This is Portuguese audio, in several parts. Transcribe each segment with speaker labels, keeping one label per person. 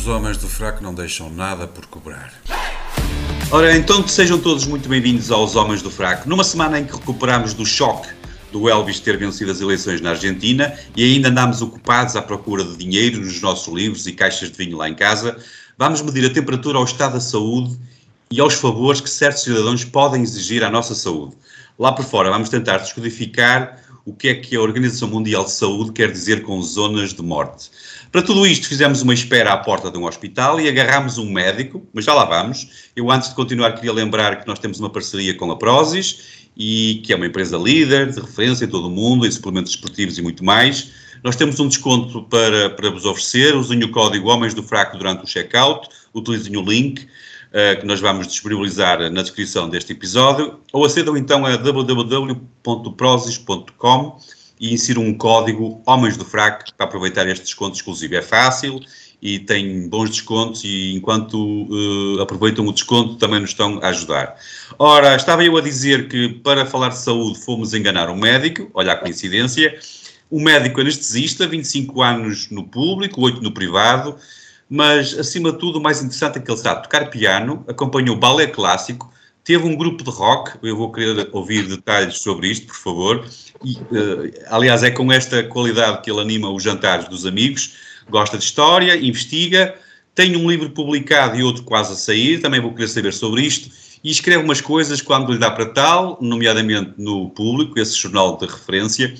Speaker 1: Os homens do fraco não deixam nada por cobrar.
Speaker 2: Ora, então sejam todos muito bem-vindos aos Homens do Fraco. Numa semana em que recuperamos do choque do Elvis ter vencido as eleições na Argentina e ainda andamos ocupados à procura de dinheiro nos nossos livros e caixas de vinho lá em casa, vamos medir a temperatura ao estado da saúde e aos favores que certos cidadãos podem exigir à nossa saúde. Lá por fora, vamos tentar descodificar o que é que a Organização Mundial de Saúde quer dizer com zonas de morte. Para tudo isto, fizemos uma espera à porta de um hospital e agarramos um médico, mas já lá vamos. Eu, antes de continuar, queria lembrar que nós temos uma parceria com a Prozis, e que é uma empresa líder, de referência em todo o mundo, em suplementos esportivos e muito mais. Nós temos um desconto para, para vos oferecer. Usem o código Homens do Fraco durante o checkout, utilizem o link que nós vamos disponibilizar na descrição deste episódio, ou acedam então a www.prozis.com e insiram um código Homens do Fraco para aproveitar este desconto exclusivo. É fácil e tem bons descontos e enquanto uh, aproveitam o desconto também nos estão a ajudar. Ora, estava eu a dizer que para falar de saúde fomos enganar um médico, olha a coincidência, um médico anestesista, 25 anos no público, 8 no privado, mas acima de tudo o mais interessante é que ele a tocar piano, acompanhou balé clássico, teve um grupo de rock, eu vou querer ouvir detalhes sobre isto, por favor, e, uh, aliás é com esta qualidade que ele anima os jantares dos amigos, gosta de história, investiga, tem um livro publicado e outro quase a sair, também vou querer saber sobre isto, e escreve umas coisas quando lhe dá para tal, nomeadamente no público, esse jornal de referência,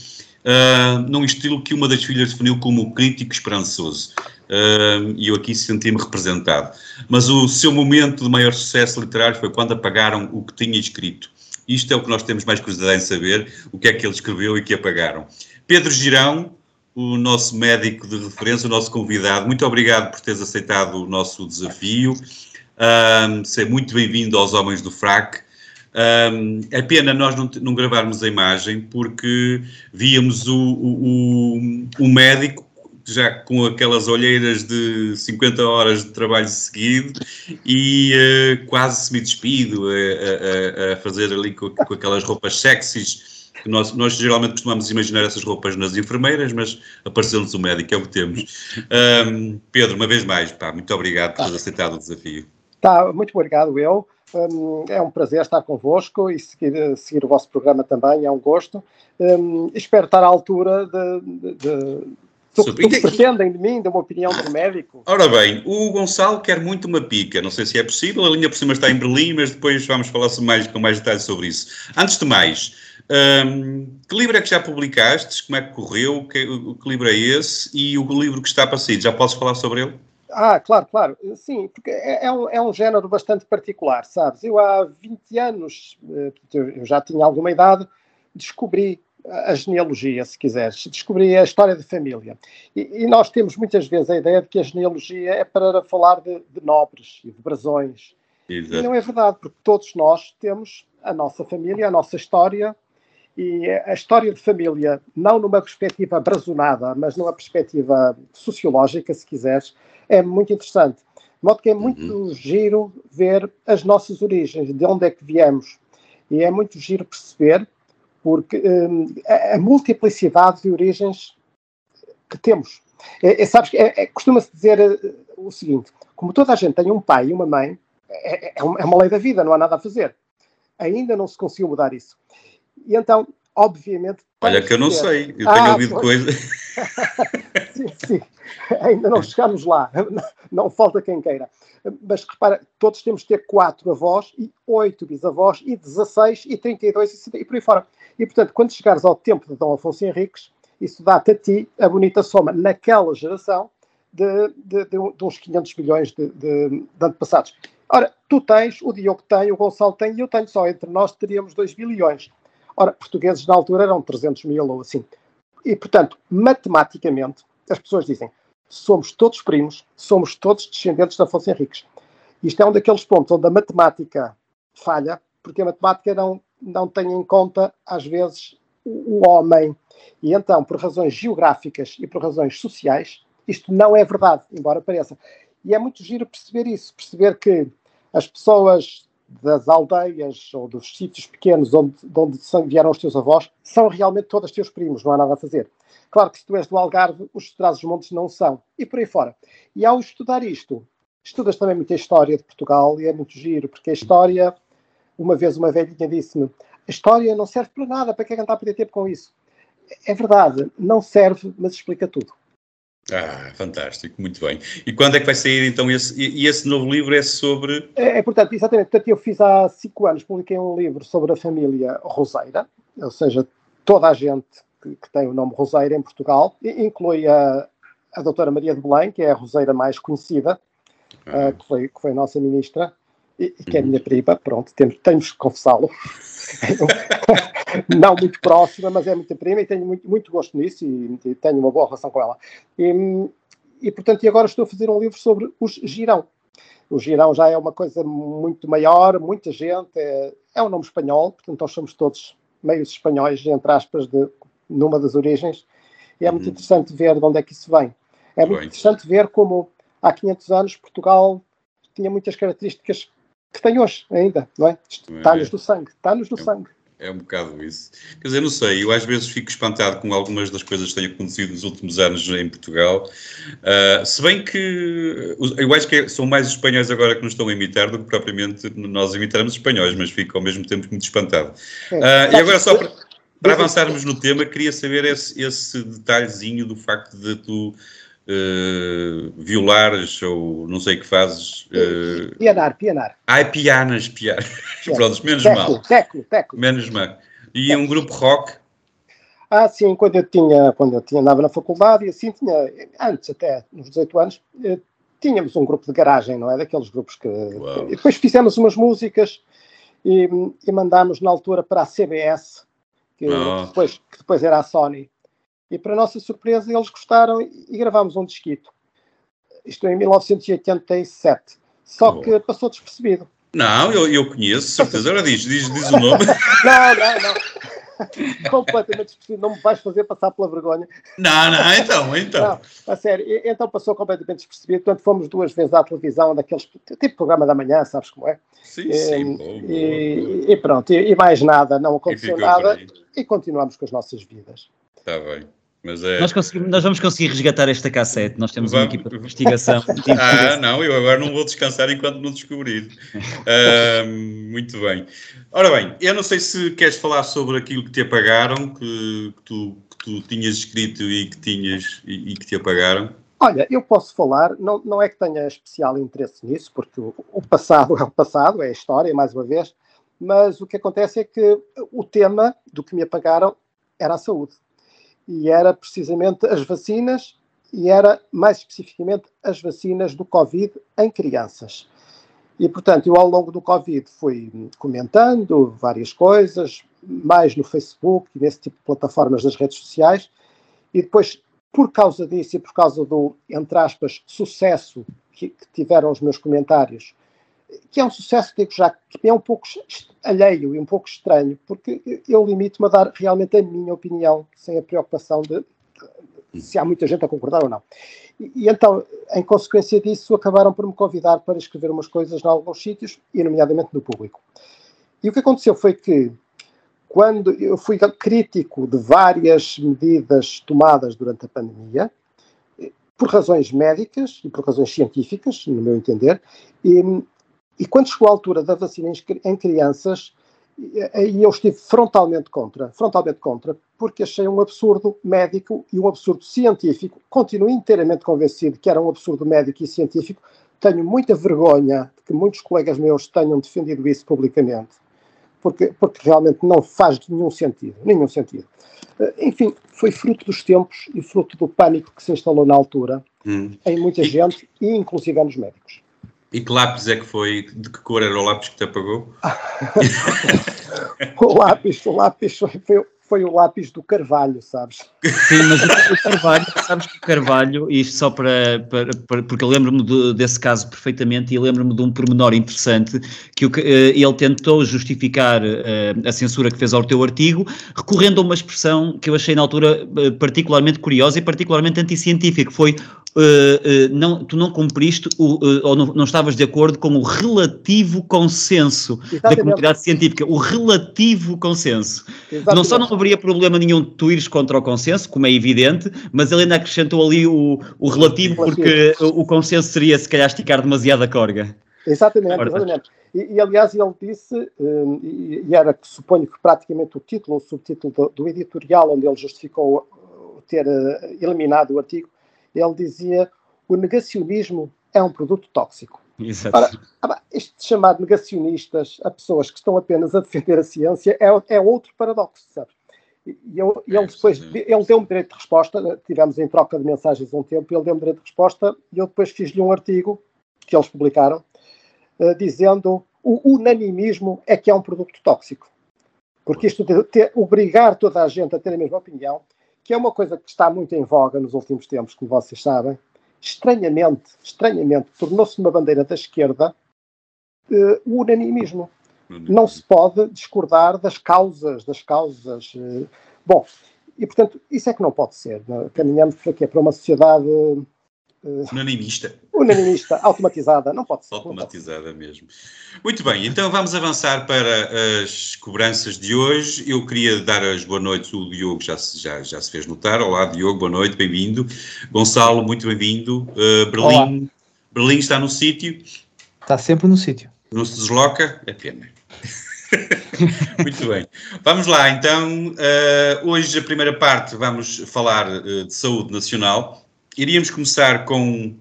Speaker 2: uh, num estilo que uma das filhas definiu como crítico esperançoso. E eu aqui senti-me representado. Mas o seu momento de maior sucesso literário foi quando apagaram o que tinha escrito. Isto é o que nós temos mais curiosidade em saber, o que é que ele escreveu e que apagaram. Pedro Girão, o nosso médico de referência, o nosso convidado. Muito obrigado por teres aceitado o nosso desafio. Um, ser muito bem-vindo aos Homens do Frac. Um, é pena nós não, não, gravarmos a imagem porque víamos o, o, o, médico já com aquelas olheiras de 50 horas de trabalho seguido e uh, quase semi-despido a, a, a, fazer ali com, com aquelas roupas sexys nós, nós geralmente costumamos imaginar essas roupas nas enfermeiras, mas apareceu-nos o médico, é o que temos. Um, Pedro, uma vez mais, pá, muito obrigado por ter aceitado o desafio.
Speaker 3: Tá, muito obrigado eu. Um, é um prazer estar convosco e seguir, seguir, o vosso programa também, é um gosto. Um, espero estar à altura de, de, de do que pretendem de mim, de uma opinião do médico.
Speaker 2: Ora bem, o Gonçalo quer muito uma pica, não sei se é possível, a linha por cima está em Berlim, mas depois vamos falar mais, com mais detalhes sobre isso. Antes de mais, um, que livro é que já publicaste? Como é que correu? Que, que livro é esse? E o livro que está para sair, já posso falar sobre ele?
Speaker 3: Ah, claro, claro. Sim, porque é, é, um, é um género bastante particular, sabes? Eu há 20 anos, eh, eu já tinha alguma idade, descobri a genealogia, se quiseres, descobri a história de família. E, e, nós temos muitas vezes a ideia de que a genealogia é para falar de, de nobres e de brasões. Exato. E não é verdade, porque todos nós temos a nossa família, a nossa história, e a história de família, não numa perspectiva brazonada, mas numa perspectiva sociológica, se quiseres, é muito interessante. De modo que é muito uhum. giro ver as nossas origens, de onde é que viemos. E é muito giro perceber, porque um, a, a, multiplicidade de origens que temos. É, é, sabes, é, é costuma-se dizer uh, o seguinte: como toda a gente tem um pai e uma mãe, é, é, é uma lei da vida, não há nada a fazer. Ainda não se conseguiu mudar isso. E então, obviamente.
Speaker 2: Olha que eu não sei, eu ah, tenho ouvido coisas.
Speaker 3: sim, ainda não chegámos lá, não falta quem queira. Mas repara, todos temos de ter quatro avós e oito bisavós e 16 e 32 e, e por aí fora. E portanto, quando chegares ao tempo de Dom Afonso Henriques, isso dá-te a ti a bonita soma, naquela geração, de, de, de, de uns 500 milhões de, de, antepassados. Ora, tu tens, o Diogo tem, o Gonçalo tem e eu tenho só. Entre nós teríamos 2 bilhões. Ora, portugueses na altura eram 300 mil ou assim. E, portanto, matematicamente, as pessoas dizem somos todos primos, somos todos descendentes de Afonso Henriques. Isto é um daqueles pontos onde a matemática falha, porque a matemática não, não tem em conta, às vezes, o homem. E então, por razões geográficas e por razões sociais, isto não é verdade, embora pareça. E é muito giro perceber isso, perceber que as pessoas das aldeias ou dos sítios pequenos onde, de onde vieram os teus avós são realmente todos teus primos, não há nada a fazer. Claro que se tu és do Algarve, os de Trás-os-Montes não são, e por aí fora. E ao estudar isto, estudas também muita história de Portugal, e é muito giro, porque a história, uma vez uma velhinha disse-me, a história não serve para nada, para que é que a perder tempo com isso? É verdade, não serve, mas explica tudo.
Speaker 2: Ah, fantástico, muito bem. E quando é que vai sair então esse, e esse novo livro é sobre...
Speaker 3: É, é portanto, exatamente, portanto, eu fiz há cinco anos, publiquei um livro sobre a família Roseira, ou seja, toda a gente que, que tem o nome Roseira em Portugal, inclui a, a doutora Maria de Belém, que é a Roseira mais conhecida, ah. uh, que, foi, que foi a nossa ministra, e, e que é a minha prima, pronto, temos, temos que confessá-lo. não muito próxima, mas é muito prima e tenho muito, muito gosto nisso e, e, tenho uma boa relação com ela. E, e, portanto, e agora estou a fazer um livro sobre os girão. O girão já é uma coisa muito maior, muita gente, é, é um nome espanhol, portanto nós somos todos meios espanhóis, entre aspas, de, numa das origens, e é muito uhum. interessante ver de onde é que isso vem. É muito Bem. interessante ver como há 500 anos Portugal tinha muitas características que tem hoje ainda, não é? Está-nos do sangue, está-nos do é. sangue.
Speaker 2: É um bocado isso. Quer dizer, não sei, eu às vezes fico espantado com algumas das coisas que têm acontecido nos últimos anos em Portugal. Uh, se bem que eu acho que são mais os espanhóis agora que nos estão a imitar do que propriamente nós imitarmos os espanhóis, mas fico ao mesmo tempo muito espantado. Uh, e agora, só para, para avançarmos no tema, queria saber esse, esse detalhezinho do facto de tu uh, violares ou não sei o que fazes.
Speaker 3: Uh... Pianar, pianar.
Speaker 2: Ai, pianas, pianas. Pronto, menos teco, mal.
Speaker 3: Teco, teco.
Speaker 2: Menos mal. E teco. um grupo rock?
Speaker 3: Ah, sim, quando eu tinha, quando eu tinha, andava na faculdade e assim tinha, antes até, nos 18 anos, eh, tínhamos um grupo de garagem, não é? Daqueles grupos que. Uau. Depois fizemos umas músicas e, e mandámos na altura para a CBS, que, oh. depois, que depois era a Sony. E para nossa surpresa, eles gostaram e gravámos um disquito. Isto em 1987. Só oh. que passou despercebido.
Speaker 2: Não, eu, eu conheço, certeza. Agora diz, diz, diz o nome.
Speaker 3: não, não, não. completamente despercebido. Não me vais fazer passar pela vergonha.
Speaker 2: Não, não, então, então.
Speaker 3: Não, a sério. Então passou completamente despercebido. Portanto, fomos duas vezes à televisão, daqueles tipo programa da manhã, sabes como é?
Speaker 2: Sim, e, sim. Bom,
Speaker 3: e, e, pronto, e, e, mais nada, não aconteceu nada. E continuamos com as nossas vidas.
Speaker 2: Está bem. Mas é...
Speaker 4: nós, nós, vamos conseguir resgatar esta cassete. Nós temos vamos... uma equipa de investigação.
Speaker 2: ah, não, eu agora não vou descansar enquanto não descobrir. Uh, muito bem. Ora bem, eu não sei se queres falar sobre aquilo que te apagaram, que, que, tu, que tu, tinhas escrito e que tinhas e, e, que te apagaram.
Speaker 3: Olha, eu posso falar, não, não é que tenha especial interesse nisso, porque o, o passado é o passado, é a história, mais uma vez, mas o que acontece é que o tema do que me apagaram era a saúde e era precisamente as vacinas e era mais especificamente as vacinas do Covid em crianças. E, portanto, eu ao longo do Covid fui comentando várias coisas, mais no Facebook e nesse tipo de plataformas das redes sociais, e depois, por causa disso e por causa do, entre aspas, sucesso que, que tiveram os meus comentários, que é um sucesso, digo já, que é um pouco alheio e um pouco estranho, porque eu limito-me a dar realmente a minha opinião, sem a preocupação de, de se há muita gente a concordar ou não. E, e, então, em consequência disso, acabaram por me convidar para escrever umas coisas em alguns sítios, e nomeadamente no público. E o que aconteceu foi que, quando eu fui crítico de várias medidas tomadas durante a pandemia, por razões médicas e por razões científicas, no meu entender, e, e quando chegou a altura da vacina em crianças, aí eu estive frontalmente contra, frontalmente contra, porque achei um absurdo médico e um absurdo científico. Continuo inteiramente convencido que era um absurdo médico e científico. Tenho muita vergonha de que muitos colegas meus tenham defendido isso publicamente, porque, porque realmente não faz nenhum sentido, nenhum sentido. Eh, enfim, foi fruto dos tempos e fruto do pânico que se instalou na altura hum. em muita gente e inclusive nos médicos.
Speaker 2: E que lápis é que foi? De que cor era o lápis que te apagou?
Speaker 3: o lápis, o lápis foi, foi, foi o lápis do Carvalho, sabes?
Speaker 4: Sim, mas o, Carvalho, sabes que o Carvalho, isto só para, para, para porque eu lembro-me de, desse caso perfeitamente e lembro-me de um pormenor interessante que o, eh, ele tentou justificar uh, a censura que fez ao teu artigo, recorrendo a uma expressão que eu achei na altura uh, particularmente curiosa e particularmente anticientífica, que foi uh, não, tu não cumpriste o, uh, ou não, não, estavas de acordo com o relativo consenso Exatamente. da comunidade científica, o relativo consenso. Exatamente. Não só não haveria problema nenhum de tu ires contra o consenso, como é evidente, mas ele ainda acrescentou ali o, o relativo, porque o, o consenso seria se calhar esticar demasiado a corga.
Speaker 3: Exatamente, exatamente. E, e, aliás, ele disse, um, e, e, era, suponho que praticamente o título, o subtítulo do, do editorial, onde ele justificou ter uh, eliminado o artigo, ele dizia o negacionismo é um produto tóxico.
Speaker 4: Exato. Ora,
Speaker 3: ah, isto de chamar de negacionistas a pessoas que estão apenas a defender a ciência é, é outro paradoxo, sabe? E eu, ele depois, ele deu-me direito de resposta, tivemos em troca de mensagens um tempo, ele deu-me direito de resposta e eu depois fiz-lhe um artigo que eles publicaram, uh, dizendo o unanimismo é que é um produto tóxico. Porque isto de ter, obrigar toda a gente a ter a mesma opinião que é uma coisa que está muito em voga nos últimos tempos, como vocês sabem, estranhamente, estranhamente, tornou-se uma bandeira da esquerda uh, o unanimismo. Não se pode discordar das causas, das causas. Uh, bom, e portanto, isso é que não pode ser. Não? É? Caminhamos para quê? Para uma sociedade
Speaker 2: unanimista.
Speaker 3: Unanimista, automatizada, não pode ser.
Speaker 2: Automatizada pode. mesmo. Muito bem, então vamos avançar para as cobranças de hoje. Eu queria dar as boas noites, o Diogo já, já, já se fez notar. Olá, Diogo, boa noite, bem-vindo. Gonçalo, muito bem-vindo. Uh, Berlim, Berlim está no sítio.
Speaker 5: Está sempre no sítio.
Speaker 2: Não se desloca? É pena. Muito bem. Vamos lá, então. Uh, hoje, a primeira parte, vamos falar uh, de saúde nacional iríamos começar com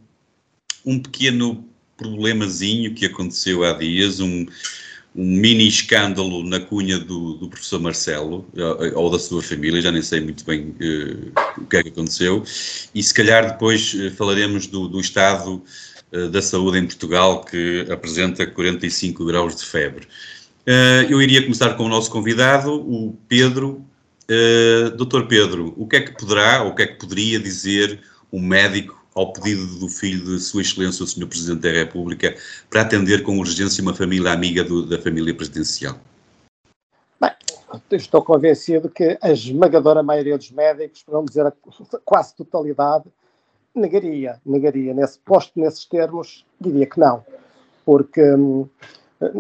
Speaker 2: um pequeno problemazinho que aconteceu há dias, um, um mini escândalo na cunha do, do, professor Marcelo, ou da sua família, já nem sei muito bem uh, o que é que aconteceu, e se calhar depois uh, falaremos do, do estado uh, da saúde em Portugal, que apresenta 45 graus de febre. eu iria começar com o nosso convidado, o Pedro. Doutor Pedro, o que é que poderá, ou o que é que poderia dizer um médico ao pedido do filho de Sua Excelência, o Sr. Presidente da República, para atender com urgência uma família amiga do, da família presidencial?
Speaker 3: Bem, estou convencido que a esmagadora maioria dos médicos, para não dizer a quase totalidade, negaria, negaria. Nesse, posto nesses termos, diria que não, porque hum,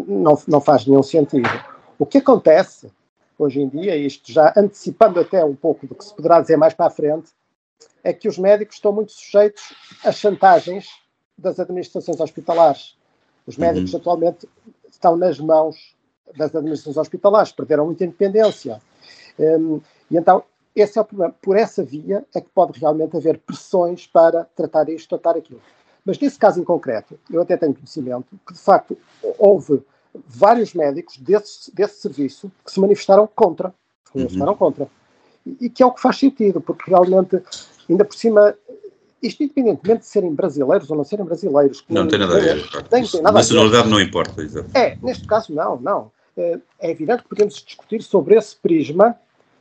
Speaker 3: não, não faz nenhum sentido. O que acontece hoje em dia, isto já antecipando até um pouco do que se poderá dizer mais para a frente, é que os médicos estão muito sujeitos a chantagens das administrações hospitalares. Os uhum. médicos uhum. atualmente estão nas mãos das administrações hospitalares, perderam muita independência. Um, e então, esse é o problema. Por essa via é que pode realmente haver pressões para tratar isto, tratar aquilo. Mas nesse caso em concreto, eu até tenho conhecimento que, de facto, houve vários médicos desse, desse serviço que se manifestaram contra. Se manifestaram uhum. contra. E, que é o que faz sentido, porque realmente Ainda por cima, isto independentemente de serem brasileiros ou não serem brasileiros.
Speaker 2: Não, tem nada a ver. Tem, tem nada Nacionalidade a ver. não importa. Exatamente.
Speaker 3: É, neste caso não, não. É, é evidente que podemos discutir sobre esse prisma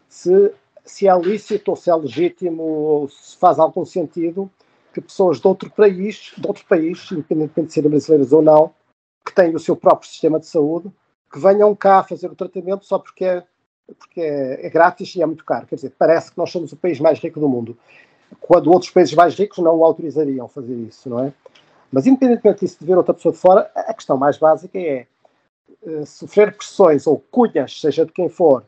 Speaker 3: se, se é lícito ou se é legítimo ou se faz algum sentido que pessoas de outro país, de outro país, independentemente de serem brasileiros ou não, que têm o seu próprio sistema de saúde, que venham cá fazer o tratamento só porque é, porque é, é grátis e é muito caro. Quer dizer, parece que nós somos o país mais rico do mundo quando outros países mais ricos não o autorizariam fazer isso, não é? Mas independentemente disso de ver outra pessoa de fora, a questão mais básica é uh, sofrer pressões ou cunhas, seja de quem for,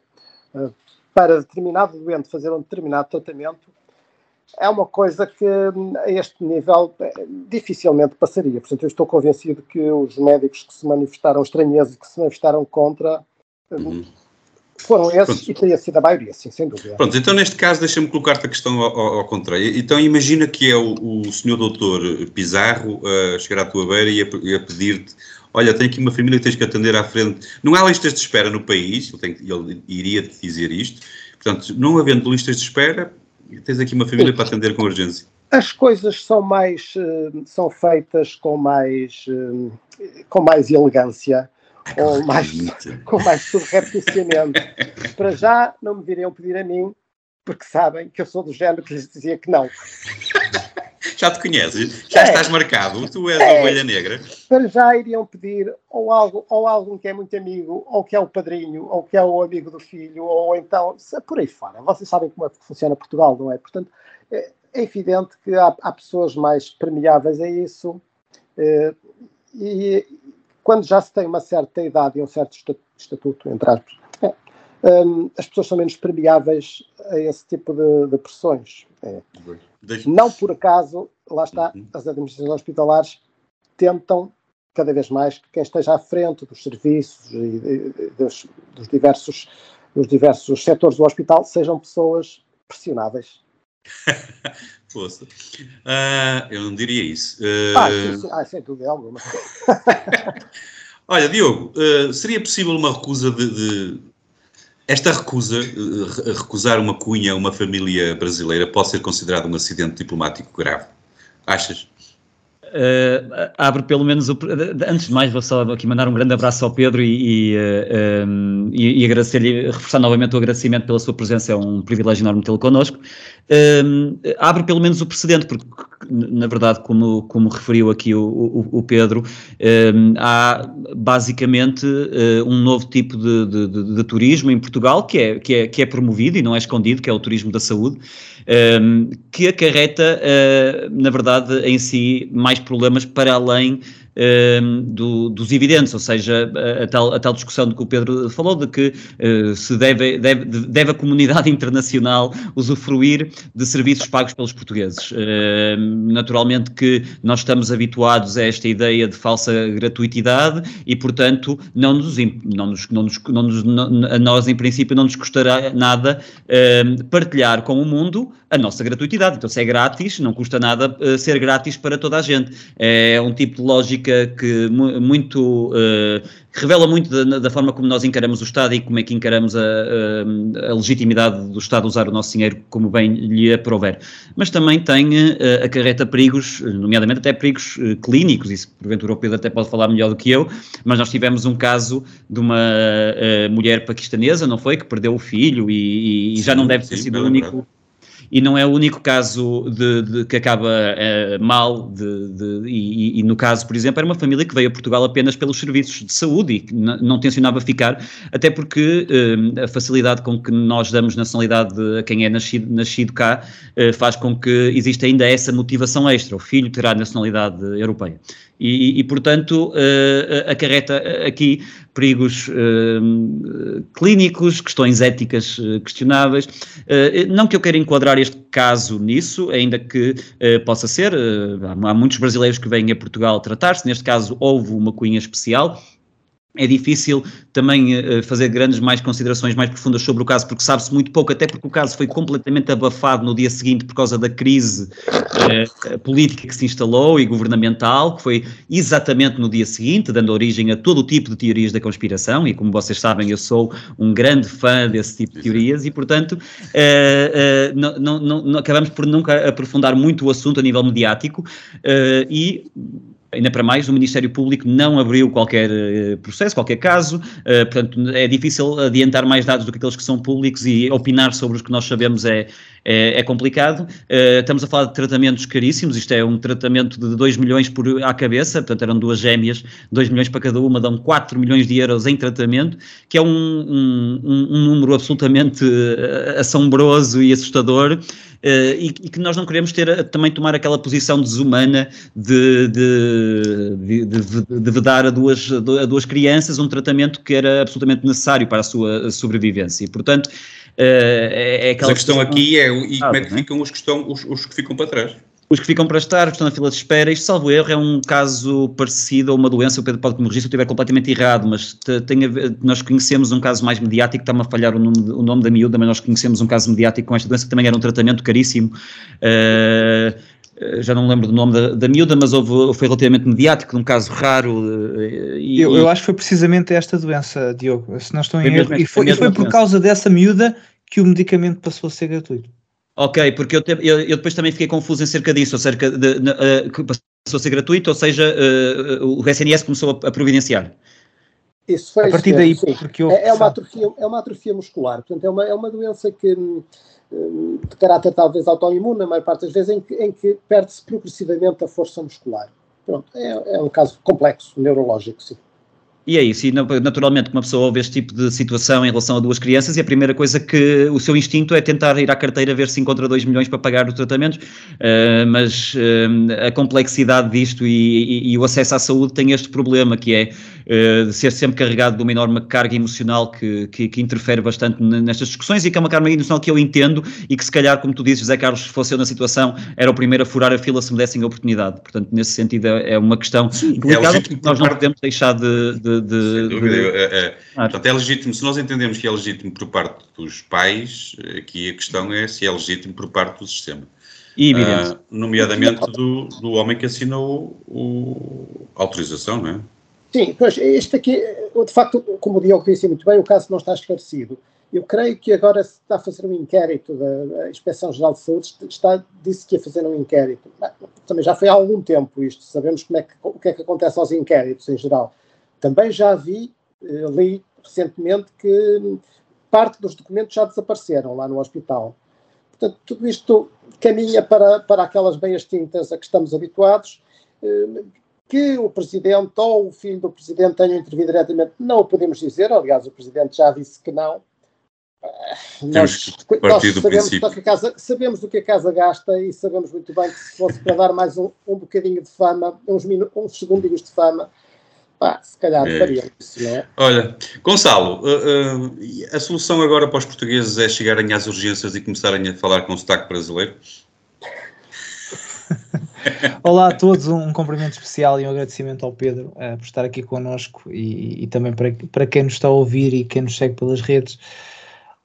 Speaker 3: uh, para determinado doente fazer um determinado tratamento, é uma coisa que hum, a este nível eh, dificilmente passaria. Portanto, eu estou convencido que os médicos que se manifestaram estranhezos e que se manifestaram contra hum, uhum foram esses Pronto. e teria sido a maioria, sim, sem dúvida.
Speaker 2: Pronto, então neste caso deixa-me colocar-te a questão ao, ao, ao, contrário. Então imagina que é o, o senhor doutor Pizarro a chegar à tua beira e a, a pedir-te olha, tenho aqui uma família que tens que atender à frente. Não há listas de espera no país, ele, ele iria-te dizer isto. Portanto, não havendo listas de espera, tens aqui uma família para atender com urgência.
Speaker 3: As coisas são mais, eh, são feitas com mais, eh, com mais elegância ou mais, com mais subrepticiamente. Para já não me viriam pedir a mim, porque sabem que eu sou do género que lhes dizia que não.
Speaker 2: Já te conheces, já é. estás marcado, tu és é. a ovelha negra.
Speaker 3: Para já iriam pedir ou algo, ou algum que é muito amigo, ou que é o padrinho, ou que é o amigo do filho, ou então por aí fora. Vocês sabem como é que funciona Portugal, não é? Portanto, é, é evidente que há, há, pessoas mais permeáveis a isso eh, e quando já se tem uma certa idade e um certo estatuto, entre aspas, é, um, as pessoas são menos permeáveis a esse tipo de, de pressões. É. Não por acaso, lá está, uhum. as administrações hospitalares tentam cada vez mais que quem esteja à frente dos serviços e, dos, dos, diversos, dos diversos setores do hospital sejam pessoas pressionáveis.
Speaker 2: Poxa. Uh, eu não diria isso. Uh...
Speaker 3: Ah, sim, sim. ah, sem dúvida alguma.
Speaker 2: Olha, Diogo, uh, seria possível uma recusa de, de... Esta recusa, recusar uma cunha a uma família brasileira, pode ser considerado um acidente diplomático grave? Achas?
Speaker 4: Uh, abre pelo menos o, antes de mais vou só aqui mandar um grande abraço ao Pedro e, e, uh, um, e, e agradecer-lhe, reforçar novamente o agradecimento pela sua presença, é um privilégio enorme tê-lo connosco. Uh, abre pelo menos o precedente, porque na verdade, como, como referiu aqui o, o, o Pedro, há basicamente um novo tipo de, de, de, de, turismo em Portugal que é, que, é, que é promovido e não é escondido, que é o turismo da saúde, que acarreta, na verdade, em si mais problemas para além uh, do, dos evidentes, ou seja, a, a, tal, a tal discussão de que o Pedro falou, de que uh, se deve, deve, deve a comunidade internacional usufruir de serviços pagos pelos portugueses. Uh, naturalmente que nós estamos habituados a esta ideia de falsa gratuitidade e, portanto, não nos, não nos, não nos, não nos não, a nós, em princípio, não nos custará nada partilhar com o mundo a nossa gratuitidade. Então, se é grátis, não custa nada ser grátis para toda a gente. É um tipo de lógica que muito uh, revela muito da, da, forma como nós encaramos o Estado e como é que encaramos a, a, a, legitimidade do Estado usar o nosso dinheiro como bem lhe aprouver. Mas também tem uh, acarreta perigos, nomeadamente até perigos uh, clínicos, isso porventura o Pedro até pode falar melhor do que eu, mas nós tivemos um caso de uma uh, mulher paquistanesa, não foi? Que perdeu o filho e, e já não deve ter sido o único e não é o único caso de, de que acaba uh, mal, de, e, e, no caso, por exemplo, era uma família que veio a Portugal apenas pelos serviços de saúde e que não tencionava ficar, até porque uh, a facilidade com que nós damos nacionalidade a quem é nascido, nascido cá uh, faz com que exista ainda essa motivação extra, o filho terá nacionalidade europeia. E, e, portanto, uh, acarreta aqui perigos uh, clínicos, questões éticas uh, questionáveis. não que eu queira enquadrar este caso nisso, ainda que possa ser, há muitos brasileiros que vêm a Portugal tratar-se, neste caso houve uma cunha especial, é difícil também uh, fazer grandes mais considerações mais profundas sobre o caso, porque sabe-se muito pouco, até porque o caso foi completamente abafado no dia seguinte por causa da crise uh, política que se instalou e governamental, que foi exatamente no dia seguinte, dando origem a todo o tipo de teorias da conspiração, e como vocês sabem, eu sou um grande fã desse tipo de teorias, e portanto não, não, não, acabamos por nunca aprofundar muito o assunto a nível mediático, e ainda para mais, o Ministério Público não abriu qualquer uh, processo, qualquer caso, uh, portanto é difícil adiantar mais dados do que aqueles que são públicos e opinar sobre os que nós sabemos é, é, é complicado. Uh, estamos a falar de tratamentos caríssimos, isto é um tratamento de 2 milhões por à cabeça, portanto eram duas gêmeas, 2 milhões para cada uma, dão 4 milhões de euros em tratamento, que é um, um, um número absolutamente assombroso e assustador. Uh, e, e, que nós não queremos ter também tomar aquela posição desumana de, de, de, de, de vedar a duas, a duas crianças um tratamento que era absolutamente necessário para a sua sobrevivência. E, portanto, uh,
Speaker 2: é, é aquela Mas a questão, questão aqui é e como é que ficam os que, estão, os, os que ficam para trás?
Speaker 4: Os que ficam para estar, estão na fila de espera. Isto, salvo erro, é um caso parecido a uma doença. O Pedro pode me registrar se eu estiver completamente errado, mas tem ver, nós conhecemos um caso mais mediático, está-me a falhar o nome, o nome da miúda, mas nós conhecemos um caso mediático com esta doença que também era um tratamento caríssimo. Uh, já não me lembro do nome da, da miúda, mas houve, foi relativamente mediático, num caso raro.
Speaker 5: E, eu, eu, acho que foi precisamente esta doença, Diogo, se não estou em erro. E foi, e foi por causa dessa miúda que o medicamento passou a ser gratuito.
Speaker 4: Ok, porque eu, te, eu, eu, depois também fiquei confuso em cerca disso, acerca de, de uh, que passou a ser gratuito, ou seja, uh, o SNS começou a, a providenciar.
Speaker 3: Isso foi a partir daí, porque eu, é, é, uma atrofia, é uma atrofia muscular, portanto, é uma, é uma doença que hum, de caráter talvez autoimune, na maior parte das vezes, em que, em que perde-se progressivamente a força muscular. Pronto, é, é um caso complexo, neurológico, sim.
Speaker 4: E é isso, e naturalmente uma pessoa ouve este tipo de situação em relação a duas crianças e a primeira coisa que o seu instinto é tentar ir à carteira ver se encontra 2 milhões para pagar os tratamentos, uh, mas uh, a complexidade disto e, e, e, o acesso à saúde tem este problema que é uh, ser sempre carregado de uma enorme carga emocional que, que, que, interfere bastante nestas discussões e que é uma carga emocional que eu entendo e que se calhar, como tu dizes, José Carlos, se fosse eu na situação, era o primeiro a furar a fila se me dessem a oportunidade. Portanto, nesse sentido é, é uma questão Sim, delicada é porque nós não podemos deixar de... de, de,
Speaker 2: de é, é, portanto, é legítimo, se nós entendemos que é legítimo por parte dos pais, aqui a questão é se é legítimo por parte do sistema.
Speaker 4: E uh,
Speaker 2: nomeadamente do, do homem que assinou a autorização, não é?
Speaker 3: Sim, pois este aqui, de facto, como o Diogo disse muito bem, o caso não está esclarecido. Eu creio que agora se está a fazer um inquérito da Inspeção-Geral de Saúde, está, disse que ia fazer um inquérito. Também já foi há algum tempo isto, sabemos como é que, o que é que acontece aos inquéritos em geral. Também já vi, eh, li recentemente que parte dos documentos já desapareceram lá no hospital. Portanto, tudo isto caminha para, para aquelas beias tintas a que estamos habituados. Que o Presidente ou o filho do Presidente tenham intervido diretamente, não o podemos dizer. Aliás, o Presidente já disse que não.
Speaker 2: Temos nós, nós sabemos, do
Speaker 3: que a casa, sabemos do que a casa gasta e sabemos muito bem que se fosse para dar mais um, um bocadinho de fama, uns, uns segundinhos de fama, pá, se calhar é. faria isso, não é?
Speaker 2: Olha, Gonçalo, uh, uh, a solução agora para os portugueses é chegarem às urgências e começarem a falar com o sotaque brasileiro?
Speaker 5: Olá a todos, um cumprimento especial e um agradecimento ao Pedro uh, por estar aqui connosco e, e, também para, para quem nos está a ouvir e quem nos segue pelas redes.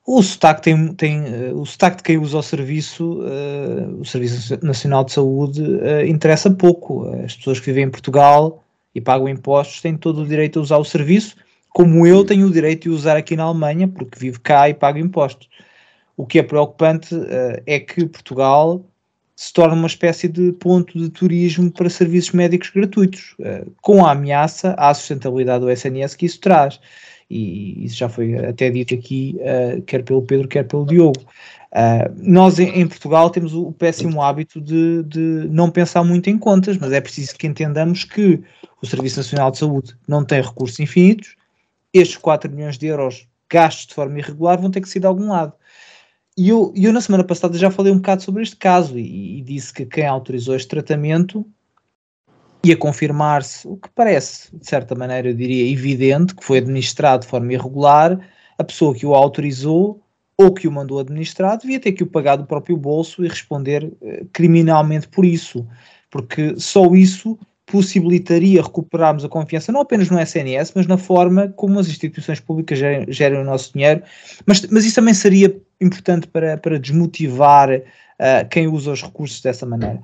Speaker 5: O sotaque, tem, tem, uh, o sotaque de quem usa o serviço, uh, o Serviço Nacional de Saúde, interessa pouco. As pessoas que vivem em Portugal e pagam impostos têm todo o direito a usar o serviço, como eu tenho o direito de usar aqui na Alemanha, porque vivo cá e pago impostos. O que é preocupante é que Portugal se torna uma espécie de ponto de turismo para serviços médicos gratuitos, uh, com a ameaça à sustentabilidade do SNS que isso traz. E isso já foi até dito aqui, uh, quer pelo Pedro, quer pelo Diogo. Uh, nós em, Portugal temos o, péssimo hábito de, de, não pensar muito em contas, mas é preciso que entendamos que o Serviço Nacional de Saúde não tem recursos infinitos, estes 4 milhões de euros gastos de forma irregular vão ter que sair de algum lado. E eu, eu, na semana passada, já falei um bocado sobre este caso e, e disse que quem autorizou este tratamento ia confirmar-se o que parece, de certa maneira, eu diria evidente, que foi administrado de forma irregular, a pessoa que o autorizou ou que o mandou administrar devia ter que o pagar do próprio bolso e responder eh, criminalmente por isso, porque só isso possibilitaria recuperarmos a confiança não apenas no SNS, mas na forma como as instituições públicas gerem, gerem o nosso dinheiro, mas, mas isso também seria importante para, para desmotivar uh, quem usa os recursos dessa maneira.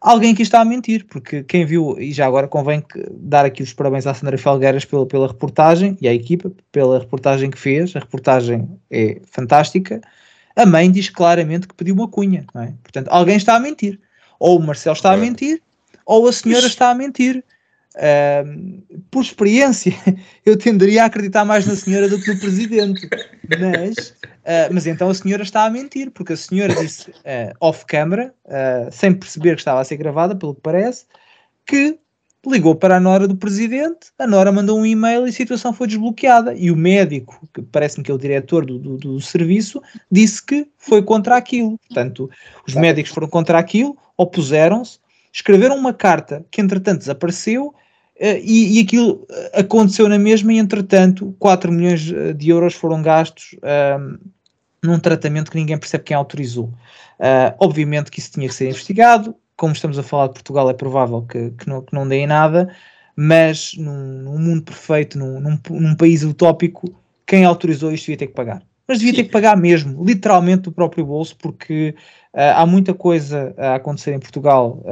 Speaker 5: Alguém aqui está a mentir, porque quem viu, e já agora convém dar aqui os parabéns à Sandra Felgueiras pela, pela reportagem e à equipa pela reportagem que fez, a reportagem é fantástica. A mãe diz claramente que pediu uma cunha, não é? Portanto, alguém está a mentir. Ou o Marcelo está a mentir, ou a senhora está a mentir. Uh, por experiência, eu tenderia a acreditar mais na senhora do que no presidente. Mas, uh, mas então a senhora está a mentir, porque a senhora disse uh, off-camera, ah, sem perceber que estava a ser gravada, pelo que parece, que ligou para a Nora do presidente, a Nora mandou um e-mail e a situação foi desbloqueada. E o médico, que parece-me que é o diretor do, do, do, serviço, disse que foi contra aquilo. Portanto, os médicos foram contra aquilo, opuseram-se, escreveram uma carta que entretanto desapareceu Uh, e, e, aquilo aconteceu na mesma e entretanto 4 milhões eh, de euros foram gastos uh, num tratamento que ninguém percebe quem autorizou. Uh, obviamente que isso tinha que ser investigado, como estamos a falar de Portugal é provável que, que, não, que não dê em nada, mas num, num mundo perfeito, num, num, num, país utópico, quem autorizou isto devia ter que pagar. Mas devia Sim. ter que pagar mesmo, literalmente do próprio bolso, porque há muita coisa a acontecer em Portugal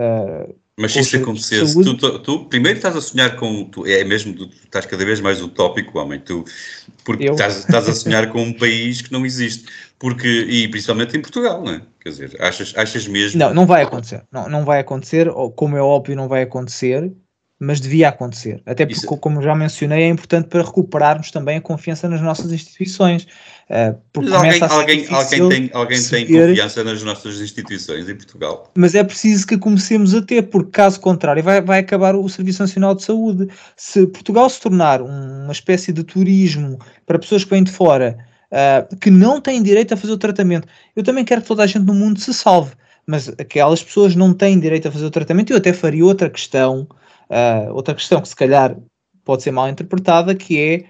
Speaker 2: mas se isso acontecesse, tu, tu, tu, primeiro estás a sonhar com. Tu, é mesmo, tu estás cada vez mais utópico, homem, tu, porque estás, estás, a sonhar com um país que não existe. Porque, e principalmente em Portugal, não é? Quer dizer, achas, achas mesmo.
Speaker 5: Não, não vai acontecer. Não, não vai acontecer, como é óbvio, não vai acontecer, mas devia acontecer. Até porque, Isso. como já mencionei, é importante para recuperarmos também a confiança nas nossas instituições.
Speaker 2: Uh, porque alguém, alguém, alguém, tem, alguém tem confiança nas nossas instituições em Portugal.
Speaker 5: Mas é preciso que comecemos a ter, porque caso contrário vai, vai acabar o Serviço Nacional de Saúde. Se Portugal se tornar uma espécie de turismo para pessoas que vêm de fora, uh, que não têm direito a fazer o tratamento, eu também quero que toda a gente no mundo se salve. Mas aquelas pessoas não têm direito a fazer o tratamento. Eu até faria outra questão, uh, outra questão que se calhar pode ser mal interpretada, que é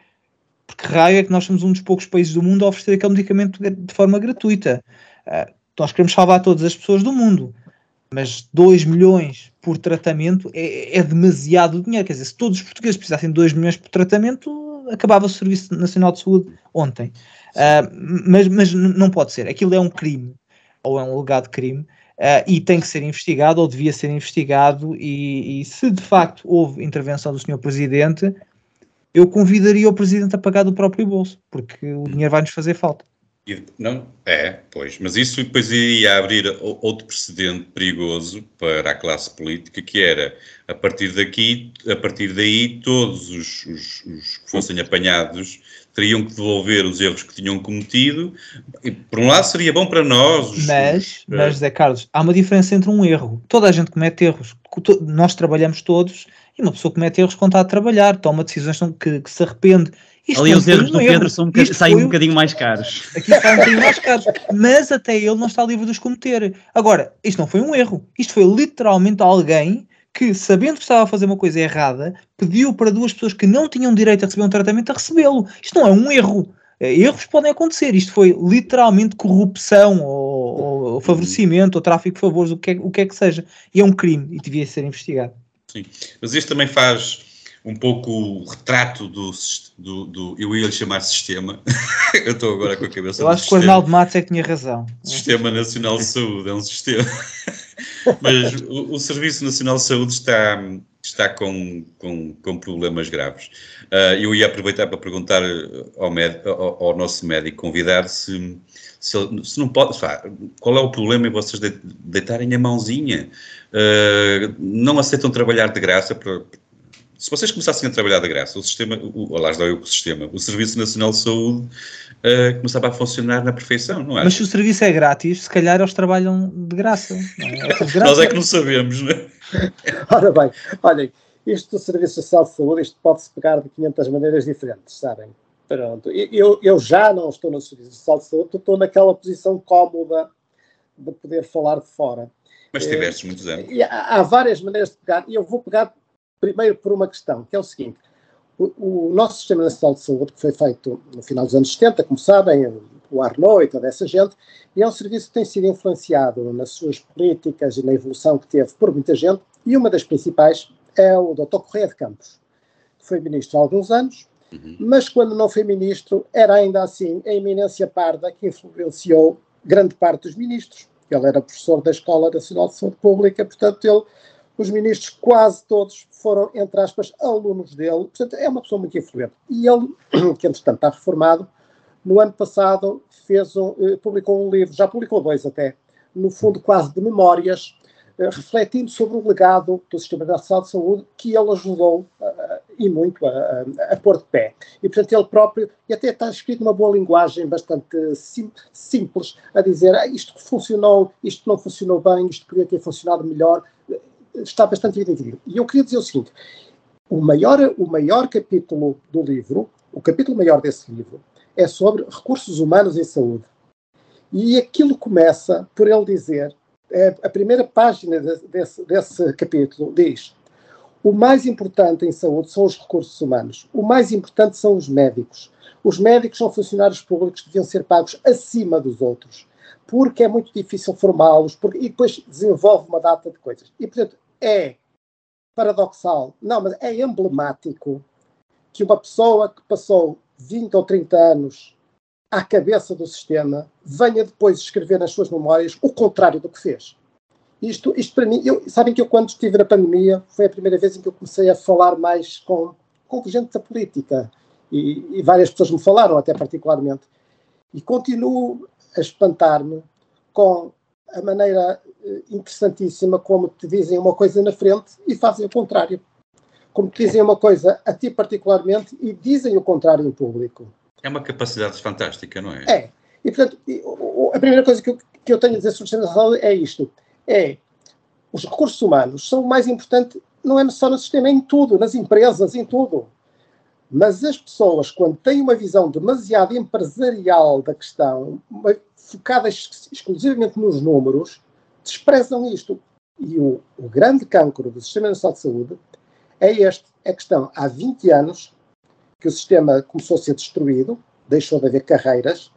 Speaker 5: porque raio é que nós somos um dos poucos países do mundo a oferecer aquele medicamento de forma gratuita. Uh, nós queremos salvar todas as pessoas do mundo, mas 2 milhões por tratamento é, é, demasiado dinheiro. Quer dizer, se todos os portugueses precisassem de 2 milhões por tratamento, acabava o Serviço Nacional de Saúde ontem. Uh, mas, mas não pode ser. Aquilo é um crime, ou é um legado crime, uh, e tem que ser investigado, ou devia ser investigado. E, e se de facto houve intervenção do Sr. Presidente, eu convidaria o presidente a pagar do próprio bolso, porque o dinheiro vai nos fazer falta.
Speaker 2: Não, é, pois, mas isso depois iria abrir outro precedente perigoso para a classe política, que era, a partir daqui, a partir daí, todos os, os, os que fossem apanhados teriam que devolver os erros que tinham cometido, e por um lado seria bom para nós.
Speaker 5: Os, mas, mas, Zé Carlos, há uma diferença entre um erro. Toda a gente comete erros, nós trabalhamos todos, e uma pessoa comete erros quando está a trabalhar, toma decisões que, que se arrepende.
Speaker 4: Isto Ali os erros do erro. Pedro são um saem um bocadinho mais caros.
Speaker 5: Aqui saem um bocadinho mais caros. Mas até ele não está livre de os cometer. Agora, isto não foi um erro. Isto foi literalmente alguém que, sabendo que estava a fazer uma coisa errada, pediu para duas pessoas que não tinham direito a receber um tratamento a recebê-lo. Isto não é um erro. Eh, erros podem acontecer. Isto foi literalmente corrupção ou, ou favorecimento ou tráfico de favores, o que, é, o que é que seja. E é um crime e devia ser investigado.
Speaker 2: Sim, mas isto também faz um pouco o retrato do, do, do, eu ia lhe chamar sistema, eu estou agora com a cabeça
Speaker 5: Eu acho que o Arnaldo Matos é que tinha razão.
Speaker 2: Sistema Nacional de Saúde, é um sistema. Mas o, o, Serviço Nacional de Saúde está, está com, com, com problemas graves. Uh, eu ia aproveitar para perguntar ao, med, ao, ao nosso médico convidado se, se, se, não pode, qual é o problema em vocês deitarem a mãozinha? Uh, não aceitam trabalhar de graça para, se vocês começassem a trabalhar de graça, o sistema, o, aliás, não é o sistema, o Serviço Nacional de Saúde uh, começava a funcionar na perfeição, não é?
Speaker 5: Mas se o serviço é grátis, se calhar eles trabalham de graça. É?
Speaker 2: É Nós é que não sabemos, não é?
Speaker 3: Ora bem, olhem, isto do Serviço Nacional de Saúde, isto pode-se pegar de 500 maneiras diferentes, sabem? Pronto, eu, eu já não estou no Serviço Nacional de Saúde, estou naquela posição cómoda de poder falar de fora.
Speaker 2: Mas tiveste muitos anos.
Speaker 3: Há, há várias maneiras de pegar, e eu vou pegar primeiro por uma questão, que é o seguinte: o, o, nosso Sistema Nacional de Saúde, que foi feito no final dos anos 70, como sabem, o Arnaud e toda essa gente, e é um serviço que tem sido influenciado nas suas políticas e na evolução que teve por muita gente, e uma das principais é o Dr. Correia de Campos, que foi ministro há alguns anos, uhum. mas quando não foi ministro, era ainda assim a eminência parda que influenciou grande parte dos ministros. Ele era professor da Escola Nacional de Saúde Pública, portanto, ele os ministros quase todos foram, entre aspas, alunos dele. Portanto, é uma pessoa muito influente. E ele, que entretanto está reformado, no ano passado fez um, eh, publicou um livro, já publicou dois até, no fundo quase de memórias, eh, refletindo sobre o legado do Sistema Nacional de Saúde que ele ajudou uh, e muito a, a, pôr de pé. E, portanto, ele próprio, e até está escrito numa boa linguagem bastante sim, simples, a dizer ah, isto funcionou, isto não funcionou bem, isto podia ter funcionado melhor está bastante dividido. E eu queria dizer o seguinte: o maior, o maior capítulo do livro, o capítulo maior desse livro, é sobre recursos humanos em saúde. E aquilo começa por ele dizer, é, a primeira página desse, desse capítulo diz: o mais importante em saúde são os recursos humanos, o mais importante são os médicos. Os médicos são funcionários públicos que deviam ser pagos acima dos outros, porque é muito difícil formá-los, e depois desenvolve uma data de coisas. E, portanto, é paradoxal, não, mas é emblemático que uma pessoa que passou 20 ou 30 anos à cabeça do sistema venha depois escrever nas suas memórias o contrário do que fez. Isto, isto para mim, eu, sabem que eu quando estive na pandemia foi a primeira vez em que eu comecei a falar mais com, com gente da política. E, e várias pessoas me falaram até particularmente. E continuo a espantar-me com a maneira eh, interessantíssima como te dizem uma coisa na frente e fazem o contrário. como te dizem uma coisa a ti particularmente e dizem o contrário em público.
Speaker 2: É uma capacidade fantástica, não é?
Speaker 3: É. E, portanto, a primeira coisa que eu, que eu tenho a dizer sobre sustentabilidade é isto. É, os recursos humanos são o mais importante, não é só no sistema, é em tudo, nas empresas, em tudo. Mas as pessoas, quando têm uma visão demasiado empresarial da questão, focada exclusivamente nos números, desprezam isto. E o, o grande cancro do Sistema Nacional de Saúde é este. É a questão, há 20 anos que o sistema começou a ser destruído, deixou de haver carreiras.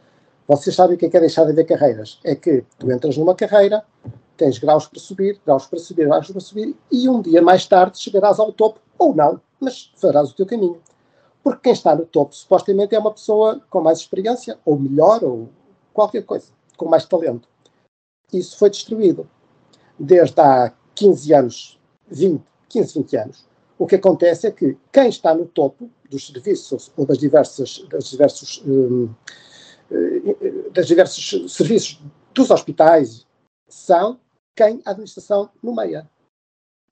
Speaker 3: Vocês sabem o que é, que é deixar de haver carreiras? É que tu entras numa carreira, tens graus para subir, graus para subir, graus para subir, e um dia mais tarde chegarás ao topo, ou não, mas farás o teu caminho. Porque quem está no topo, supostamente, é uma pessoa com mais experiência, ou melhor, ou qualquer coisa, com mais talento. Isso foi destruído. Desde há 15 anos, 20, 15, 20 anos, o que acontece é que quem está no topo dos serviços ou das diversas, das diversos, um, eh, das diversos serviços dos hospitais são quem a administração nomeia.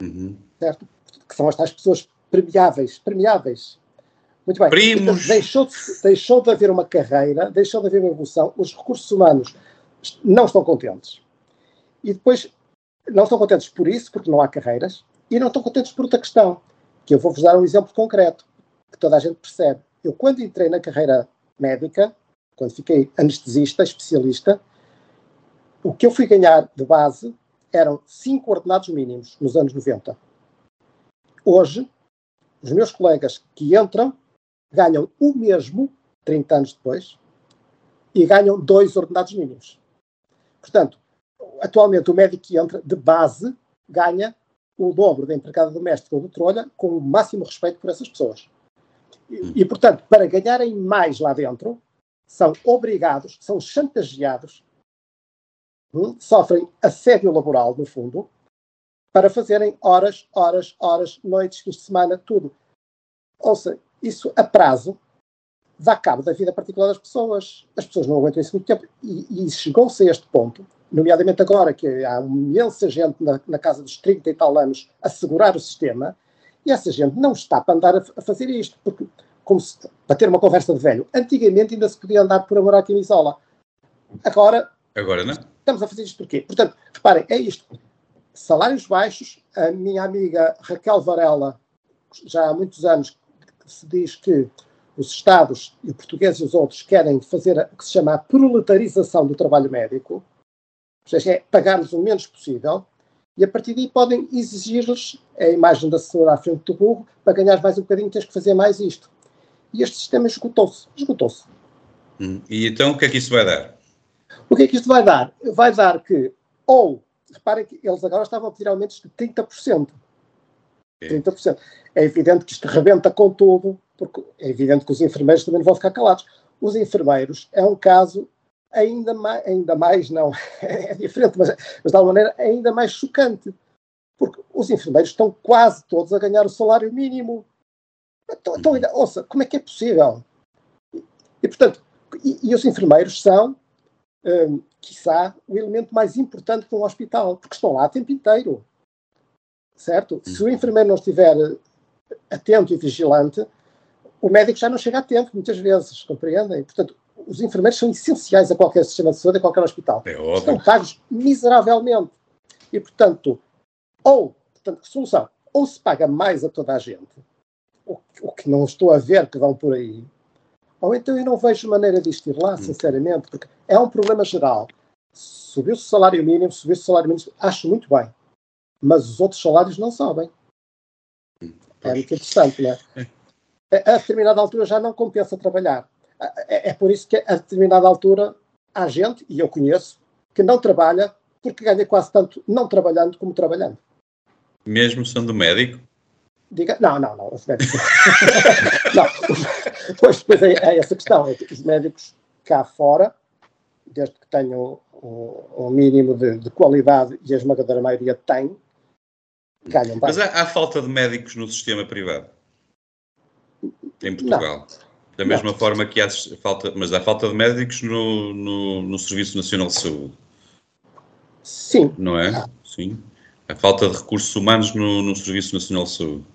Speaker 3: Uhum. Certo? Que são as tais pessoas premiáveis. Premiáveis. Muito bem.
Speaker 2: Primos.
Speaker 3: Então, deixou, de, deixou de haver uma carreira, deixou de haver uma evolução, os recursos humanos não estão contentes. E depois, não estão contentes por isso, porque não há carreiras, e não estão contentes por outra questão, que eu vou-vos dar um exemplo concreto, que toda a gente percebe. Eu, quando entrei na carreira médica, quando fiquei anestesista, especialista, o que eu fui ganhar de base eram cinco ordenados mínimos nos anos 90. Hoje, os meus colegas que entram ganham o mesmo 30 anos depois e ganham dois ordenados mínimos. Portanto, atualmente o médico que entra de base ganha o dobro da empregada doméstica ou do trolha com o máximo respeito por essas pessoas. E, e, portanto, para ganharem mais lá dentro, são obrigados, são chantageados, hum, sofrem assédio laboral, no fundo, para fazerem horas, horas, horas, noites, fins de semana, tudo. Ou seja, isso a prazo dá cabo da vida particular das pessoas. As pessoas não aguentam isso muito tempo. E, e chegou-se a este ponto, nomeadamente agora que há imensa gente na, na, casa dos 30 e tal anos a segurar o sistema, e essa gente não está para andar a, a fazer isto, porque, como se, para ter uma conversa de velho, antigamente ainda se podia andar por amor à camisola. Agora,
Speaker 2: agora não?
Speaker 3: estamos a fazer isto porquê? Portanto, reparem, é isto. Salários baixos, a minha amiga Raquel Varela, já há muitos anos, se diz que os Estados, e o português e os outros, querem fazer o que se chama a proletarização do trabalho médico, ou seja, é pagar-lhes o menos possível, e a partir daí podem exigir-lhes a imagem da senhora à frente do burro, para ganhar mais um bocadinho tens que fazer mais isto. E este sistema esgotou-se. Esgotou-se.
Speaker 2: Hum. E então o que é que isso vai dar?
Speaker 3: O que é que isto vai dar? Vai dar que, ou, reparem que eles agora estavam a pedir aumentos de 30%. 30%. É evidente que isto rebenta com tudo, porque é evidente que os enfermeiros também não vão ficar calados. Os enfermeiros é um caso ainda mais, ainda mais não, é diferente, mas, mas de alguma maneira ainda mais chocante, porque os enfermeiros estão quase todos a ganhar o salário mínimo. Então, então ouça, como é que é possível? E, e portanto, e, e, os enfermeiros são, um, quiçá, o elemento mais importante de um hospital, porque estão lá o tempo inteiro certo? Se o enfermeiro não estiver atento e vigilante, o médico já não chega a tempo, muitas vezes, compreendem? Portanto, os enfermeiros são essenciais a qualquer sistema de saúde, a qualquer hospital.
Speaker 2: É óbvio.
Speaker 3: Estão pagos miseravelmente. E, portanto, ou, portanto, solução, ou se paga mais a toda a gente, o, o que não estou a ver que vão por aí, ou então eu não vejo maneira disto ir lá, hum. sinceramente, porque é um problema geral. Subiu-se o salário mínimo, subiu-se o salário mínimo, acho muito bem mas os outros salários não sobem. É muito interessante, não é? A determinada altura já não compensa trabalhar. É, é por isso que a determinada altura há gente, e eu conheço, que não trabalha porque ganha quase tanto não trabalhando como trabalhando.
Speaker 2: Mesmo sendo médico?
Speaker 3: Diga, não, não, não, os médicos. não, pois, depois é, é, essa questão. É que os médicos cá fora, desde que tenham um, um mínimo de, de, qualidade, e a esmagadora maioria tem, ganham bem.
Speaker 2: Mas há, há, falta de médicos no sistema privado? Em Portugal? Não. Da mesma não. forma que há falta, mas há falta de médicos no, no, no Serviço Nacional de Saúde?
Speaker 3: Sim.
Speaker 2: Não é? Sim. Há falta de recursos humanos no, no Serviço Nacional de Saúde?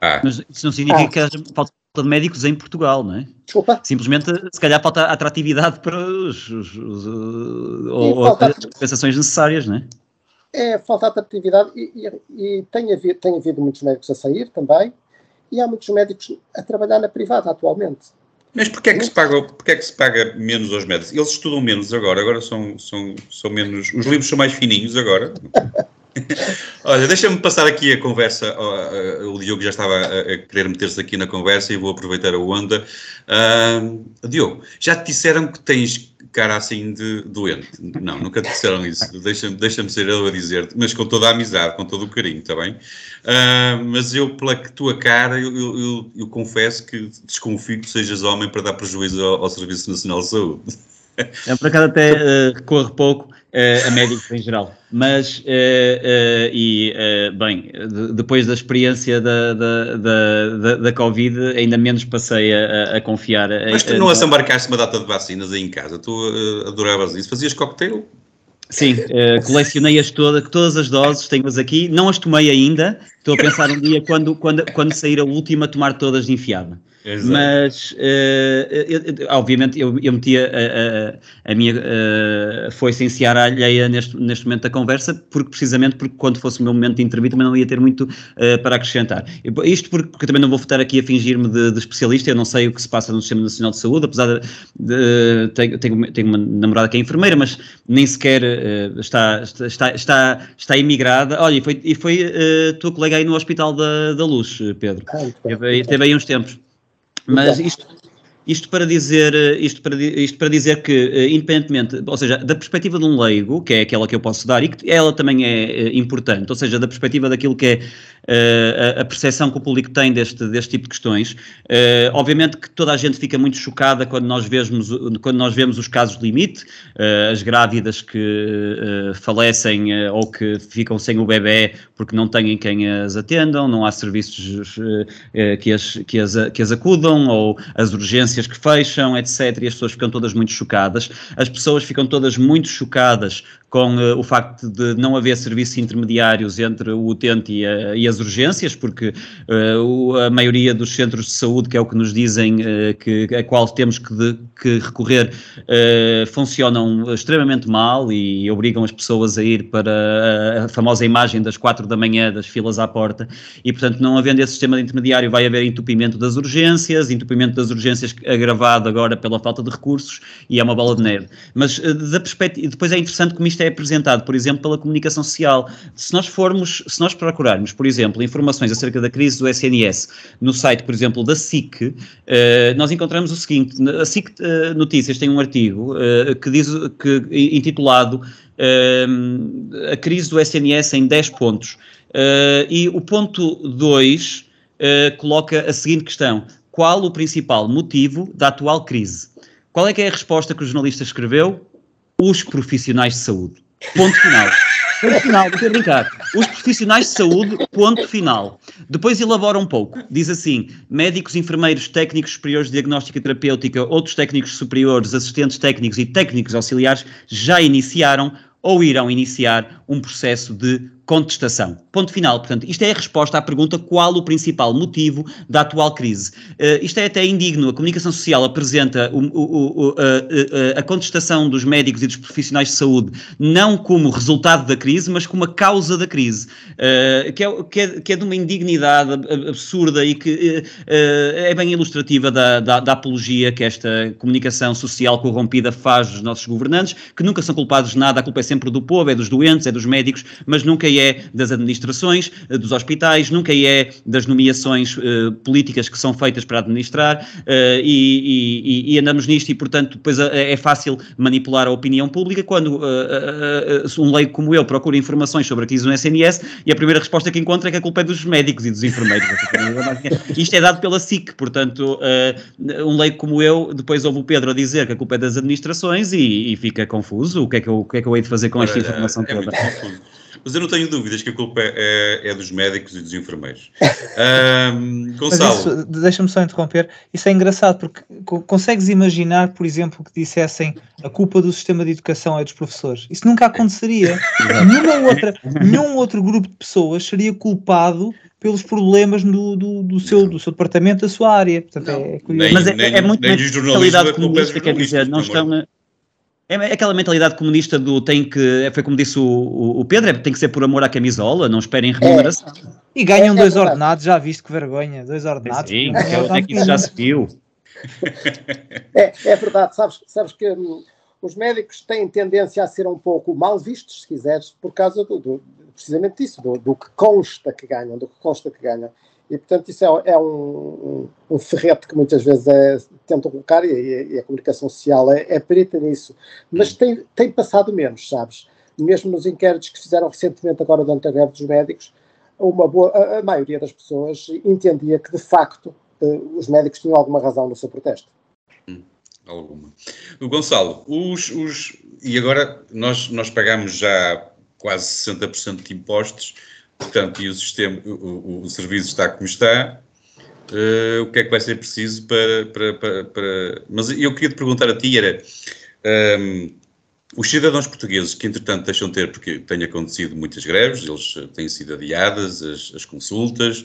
Speaker 4: Ah. Mas isso não significa ah. que haja falta de médicos em Portugal, não é?
Speaker 3: Desculpa.
Speaker 4: Simplesmente, se calhar, falta atratividade para os, os, os ou, ou as compensações necessárias, não é?
Speaker 3: É, falta atratividade e, e, e tem, havido, tem havido muitos médicos a sair também e há muitos médicos a trabalhar na privada atualmente.
Speaker 2: Mas porquê é que se paga, porquê é que se paga menos aos médicos? Eles estudam menos agora, agora são, são, são menos. Os livros são mais fininhos agora. Olha, deixa-me passar aqui a conversa. O Diogo já estava a querer meter-se aqui na conversa e vou aproveitar a onda. Uh, Diogo, já te disseram que tens cara assim de doente? Não, nunca te disseram isso. Deixa-me deixa ser eu a dizer-te, mas com toda a amizade, com todo o carinho, está bem? Uh, mas eu, pela tua cara, eu, eu, eu, eu, confesso que desconfio que sejas homem para dar prejuízo ao, ao Serviço Nacional de Saúde.
Speaker 4: É, por acaso até uh, recorre pouco uh, a médicos em geral. Mas, uh, e, bem, de, depois da experiência da, da, da, da, Covid, ainda menos passei a, a confiar.
Speaker 2: Mas tu não a, embarcaste uma data de vacinas aí em casa? Tu adoravas isso? Fazias cocktail?
Speaker 4: Sim, uh, colecionei-as todas, todas as doses, tenho-as aqui, não as tomei ainda, estou a pensar um dia quando, quando, quando sair a última, tomar todas de enfiada. Exato. Mas, uh, eu, obviamente, eu, eu meti a, a, a minha uh, foice em seara alheia neste, neste momento da conversa, porque precisamente porque quando fosse o meu momento de intervir também não ia ter muito uh, para acrescentar. Isto porque, porque também não vou estar aqui a fingir-me de, de, especialista, eu não sei o que se passa no Sistema Nacional de Saúde, apesar de, de tenho, tenho, tenho, uma namorada que é enfermeira, mas nem sequer uh, está, está, está, está imigrada. Olha, e foi, e foi uh, tua colega aí no Hospital da, da Luz, Pedro. Ah, teve, teve aí uns tempos. Mas isto, isto para dizer, isto para, isto para dizer que, eh, independentemente, ou seja, da perspectiva de um leigo, que é aquela que eu posso dar, e que ela também é eh, importante, ou seja, da perspectiva daquilo que é uh, a, percepção que o público tem deste, deste tipo de questões. Uh, obviamente que toda a gente fica muito chocada quando nós vemos, quando nós vemos os casos limite, uh, as grávidas que falecem ou que ficam sem o bebê porque não têm quem as atendam, não há serviços que, as, que, as, que as acudam, ou as urgências que fecham, etc. E as pessoas ficam todas muito chocadas. As pessoas ficam todas muito chocadas com uh, o facto de não haver serviços intermediários entre o utente e, a, e as urgências, porque uh, a maioria dos centros de saúde, que é o que nos dizem uh, que, a qual temos que, de, que recorrer, funcionam extremamente mal e obrigam as pessoas a ir para a famosa imagem das quatro da manhã, das filas à porta, e portanto, não havendo esse sistema intermediário, vai haver entupimento das urgências, entupimento das urgências agravado agora pela falta de recursos, e é uma bola de neve. Mas da perspectiva, depois é interessante como isto é apresentado, por exemplo, pela comunicação social. Se nós formos, se nós procurarmos, por exemplo, informações acerca da crise do SNS no site, por exemplo, da SIC, uh, nós encontramos o seguinte: a SIC uh, Notícias tem um artigo uh, que diz que intitulado A crise do SNS em 10 pontos. e o ponto 2 coloca a seguinte questão: qual o principal motivo da atual crise? Qual é que é a resposta que o jornalista escreveu? Os profissionais de saúde. Ponto final. Ponto final, vou brincar. Os profissionais de saúde, ponto final. Depois elabora um pouco. Diz assim: médicos, enfermeiros, técnicos superiores de diagnóstica terapêutica, outros técnicos superiores, assistentes técnicos e técnicos auxiliares já iniciaram ou irão iniciar um processo de contestação. Ponto final. Portanto, isto é a resposta à pergunta qual o principal motivo da atual crise. Uh, isto é até indigno. A comunicação social apresenta o, o, o, a, a, contestação dos médicos e dos profissionais de saúde não como resultado da crise, mas como a causa da crise, uh, que, é, que, é, que, é, de uma indignidade absurda e que uh, é bem ilustrativa da, da, da, apologia que esta comunicação social corrompida faz dos nossos governantes, que nunca são culpados de nada, a culpa é sempre do povo, é dos doentes, é dos médicos, mas nunca é das administrações, eh, dos hospitais, nunca é das nomeações uh, políticas que são feitas para administrar uh, e, e, e, andamos nisto e, portanto, depois é fácil manipular a opinião pública quando uh, um leigo como eu procura informações sobre a crise no SNS e a primeira resposta que encontra é que a culpa é dos médicos e dos enfermeiros. Isto é dado pela SIC, portanto, um leigo como eu, depois ouve o Pedro a dizer que a culpa é das administrações e, e fica confuso. O que, é que eu, o que é que eu hei de fazer com esta informação
Speaker 2: é,
Speaker 4: toda?
Speaker 2: Mas eu não tenho dúvidas que a culpa é, é, é dos médicos e dos enfermeiros. Um, Gonçalo.
Speaker 5: Deixa-me só interromper. Isso é engraçado, porque consegues imaginar, por exemplo, que dissessem a culpa do sistema de educação é dos professores. Isso nunca aconteceria. Nenhuma outra, nenhum outro grupo de pessoas seria culpado pelos problemas do, do, do seu, do seu departamento, da sua área. Portanto, é, é
Speaker 2: Nem-
Speaker 4: Mas é,
Speaker 2: nem-
Speaker 4: é muito
Speaker 2: nem jornalistas
Speaker 4: mentalidade
Speaker 2: é
Speaker 4: quer dizer, não estão. É aquela mentalidade comunista do tem que. Foi como disse o, o, o Pedro, é, tem que ser por amor à camisola, não esperem remuneração.
Speaker 5: E ganham
Speaker 3: É- é
Speaker 5: dois
Speaker 3: verdade.
Speaker 5: ordenados, já viste que vergonha, dois ordenados.
Speaker 4: Sim, é- é que isso já se viu.
Speaker 3: É, é verdade, sabes, sabes que hum, os médicos têm tendência a ser um pouco mal vistos, se quiseres, por causa do, do- precisamente disso, do, do que consta que ganham, do que consta que ganham. E, portanto, isso é, é um, um, ferrete que muitas vezes é, tentam colocar e, e a comunicação social é, é perita nisso. Mas tem, tem passado menos, sabes? Mesmo nos inquéritos que fizeram recentemente agora durante a greve dos médicos, uma boa, a, a maioria das pessoas entendia que, de facto, eh, os médicos tinham alguma razão no seu protesto.
Speaker 2: Alguma. O Gonçalo, os, os, e agora nós, nós pagamos já quase 60% de impostos, portanto, e o sistema, o, o, serviço está como está, eh, o que é que vai ser preciso para, para, para, para- Mas eu queria te perguntar a ti, era, ehm, os cidadãos portugueses que, entretanto, deixam de ter, porque tem acontecido muitas greves, eles eh, têm sido adiadas, as, as consultas,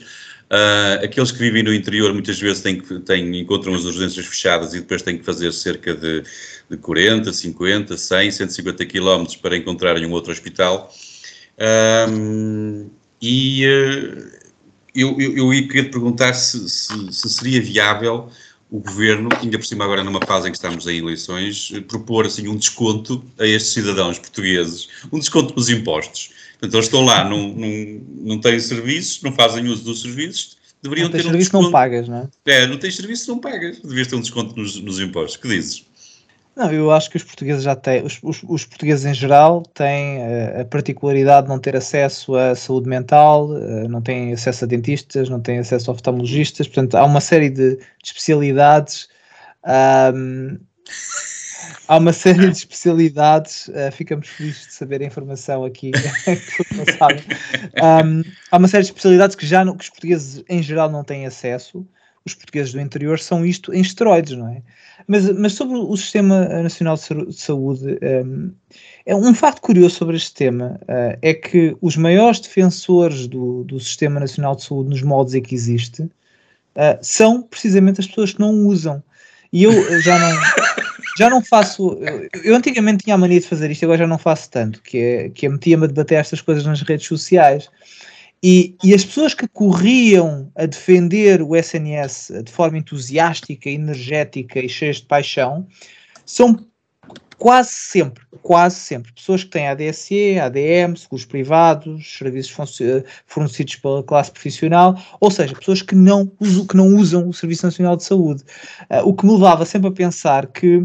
Speaker 2: ah, aqueles que vivem no interior muitas vezes têm, têm, encontram as urgências fechadas e depois têm que fazer cerca de, de 40, 50, 100, 150 quilómetros para encontrarem um outro hospital. Ahm, e eh, eu, eu, eu ia querer perguntar se, se- se seria viável o governo, ainda por cima agora numa fase em que estamos em eleições, eh, propor assim um desconto a estes cidadãos portugueses, um desconto nos impostos. Portanto, eles estão lá, não, não, não têm serviços, não fazem uso dos serviços, deveriam
Speaker 5: Não
Speaker 2: ter um
Speaker 5: serviço,
Speaker 2: desconto.
Speaker 5: não pagas, não é?
Speaker 2: É, não tens serviço, não pagas. Devias ter um desconto nos, nos impostos. Que dizes?
Speaker 5: Não, eu acho que os portugueses já têm, os, os, os portugueses em geral têm eh, a particularidade de não ter acesso à saúde mental, eh, não têm acesso a dentistas, não têm acesso a oftalmologistas, portanto há uma série de, de especialidades. ahm, há uma série de especialidades, eh, ficamos felizes de saber a informação aqui. Ahm, há uma série de especialidades que já não- que os portugueses em geral não têm acesso. Os portugueses do interior são isto em esteroides, não é? Mas, mas sobre o Sistema Nacional de Sa- de Saúde, um, é um facto curioso sobre este tema uh, é que os maiores defensores do, do Sistema Nacional de Saúde nos modos em que existe uh, são precisamente as pessoas que não o usam. E eu já não, já não faço. Eu, eu antigamente tinha a mania de fazer isto, agora já não faço tanto, que é, que é metia-me a debater estas coisas nas redes sociais. E, e as pessoas que corriam a defender o SNS de forma entusiástica, energética e cheias de paixão são quase sempre, quase sempre, pessoas que têm ADSE, ADM, seguros privados, serviços fornecidos pela classe profissional, ou seja, pessoas que não, usam, que não usam o Serviço Nacional de Saúde. Ah, o que me levava sempre a pensar que,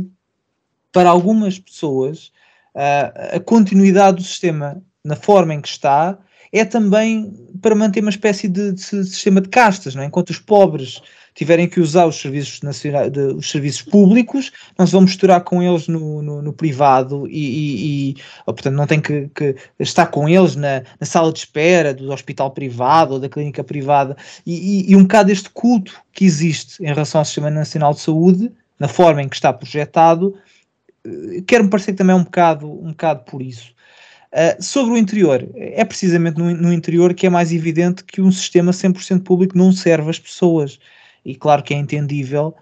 Speaker 5: para algumas pessoas, ah, a continuidade do sistema na forma em que está é também para manter uma espécie de, de sistema de castas, não é? enquanto os pobres tiverem que usar os serviços, nacionais, de, os serviços públicos, não se vão misturar com eles no, no, no privado e, e, e ou, portanto, não tem que, que, estar com eles na, na, sala de espera do hospital privado ou da clínica privada. E, e, um bocado este culto que existe em relação ao Sistema Nacional de Saúde, na forma em que está projetado, quero-me parecer que também é um bocado, um bocado por isso. Uh, sobre o interior, é precisamente no, no, interior que é mais evidente que um sistema 100% público não serve as pessoas. E claro que é entendível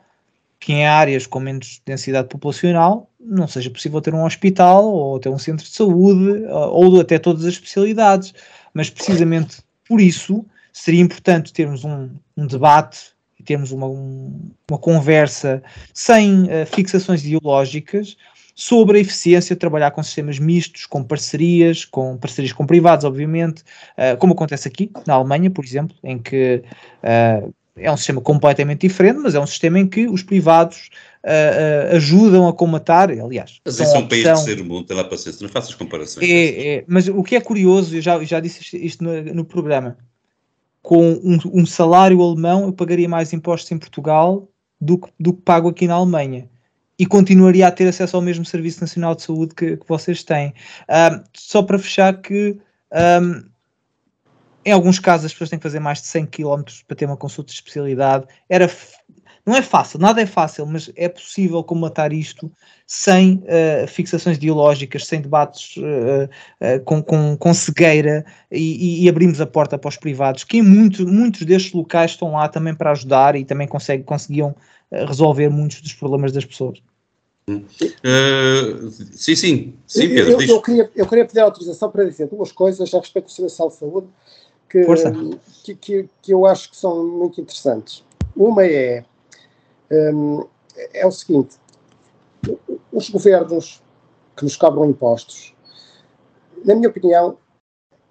Speaker 5: que em áreas com menos densidade populacional não seja possível ter um hospital ou ter um centro de saúde ou até todas as especialidades. Mas precisamente por isso seria importante termos um, um debate e termos uma, um, uma conversa sem uh, fixações ideológicas sobre a eficiência de trabalhar com sistemas mistos, com parcerias, com parcerias com privados, obviamente, uh, como acontece aqui na Alemanha, por exemplo, em que uh, é um sistema completamente diferente, mas é um sistema em que os privados uh, ajudam a comatar, aliás.
Speaker 2: Mas isso é um país de ser mundo, tem lá paciência, não faças comparações.
Speaker 5: É, é, mas o que é curioso, eu já, já disse isto no, no programa, com um, um, salário alemão eu pagaria mais impostos em Portugal do que, do que pago aqui na Alemanha e continuaria a ter acesso ao mesmo Serviço Nacional de Saúde que, que vocês têm. Um, só para fechar que um, em alguns casos as pessoas têm que fazer mais de 100 km para ter uma consulta de especialidade. Era, não é fácil, nada é fácil, mas é possível combatar isto sem uh, fixações ideológicas, sem debates uh, uh, com, com, com, cegueira e, e, abrimos a porta para os privados, que em muito, muitos destes locais estão lá também para ajudar e também consegue, conseguiam resolver muitos dos problemas das pessoas.
Speaker 2: Sim, sim, sim, Pedro.
Speaker 3: Eu, eu, queria, eu queria pedir autorização para dizer duas coisas a respeito do Serviço de Saúde que, que, que, que, eu acho que são muito interessantes. Uma é, um, é o seguinte, os governos que nos cobram impostos, na minha opinião,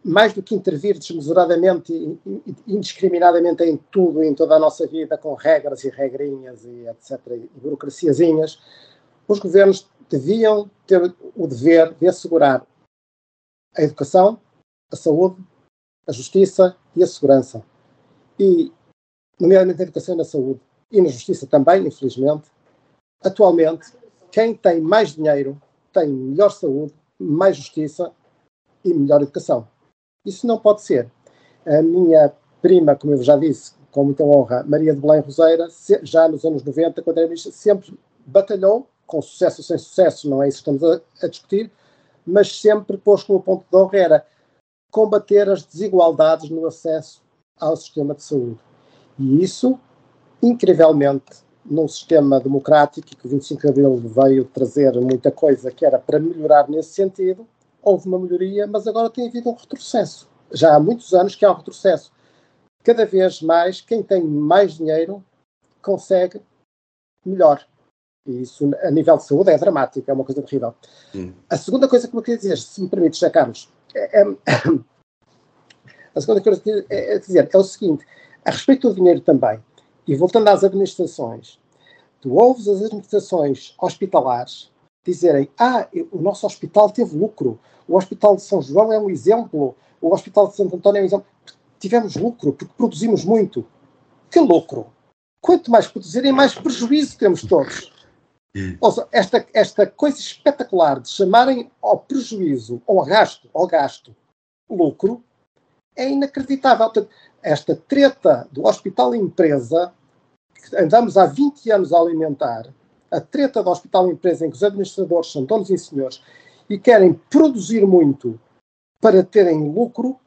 Speaker 3: mais do que intervir desmesuradamente e indiscriminadamente em tudo, em toda a nossa vida, com regras e regrinhas e etc., e burocraciazinhas, os governos deviam ter o dever de assegurar a educação, a saúde, a justiça e a segurança. E, nomeadamente na educação e na saúde, e na justiça também, infelizmente, atualmente quem tem mais dinheiro tem melhor saúde, mais justiça e melhor educação. Isso não pode ser. A minha prima, como eu já disse, com muita honra, Maria de Belém Roseira, já nos anos 90, quando era ministra, sempre batalhou, com sucesso ou sem sucesso, não é isso que estamos a, a discutir, mas sempre pôs como ponto de honra era combater as desigualdades no acesso ao sistema de saúde. E isso, incrivelmente, num sistema democrático e que o 25 de Abril veio trazer muita coisa que era para melhorar nesse sentido, houve uma melhoria, mas agora tem havido um retrocesso. Já há muitos anos que há um retrocesso. Cada vez mais, quem tem mais dinheiro consegue melhor. E isso, a nível de saúde, é dramático, é uma coisa terrível. Hum. A segunda coisa que eu queria dizer, se me permites, José Carlos, é, é, a segunda coisa que eu queria dizer é o seguinte: a respeito do dinheiro também, e voltando às administrações, tu ouves as administrações hospitalares dizerem: Ah, o nosso hospital teve lucro, o Hospital de São João é um exemplo, o Hospital de Santo António é um exemplo. Tivemos lucro porque produzimos muito. Que lucro! Quanto mais produzirem, mais prejuízo temos todos. Ou seja, esta, esta coisa espetacular de chamarem ao prejuízo, ao gasto, ao gasto, lucro, é inacreditável. Esta treta do hospital empresa, que andamos há 20 anos a alimentar, a treta do hospital empresa em que os administradores são donos e senhores e querem produzir muito para terem lucro,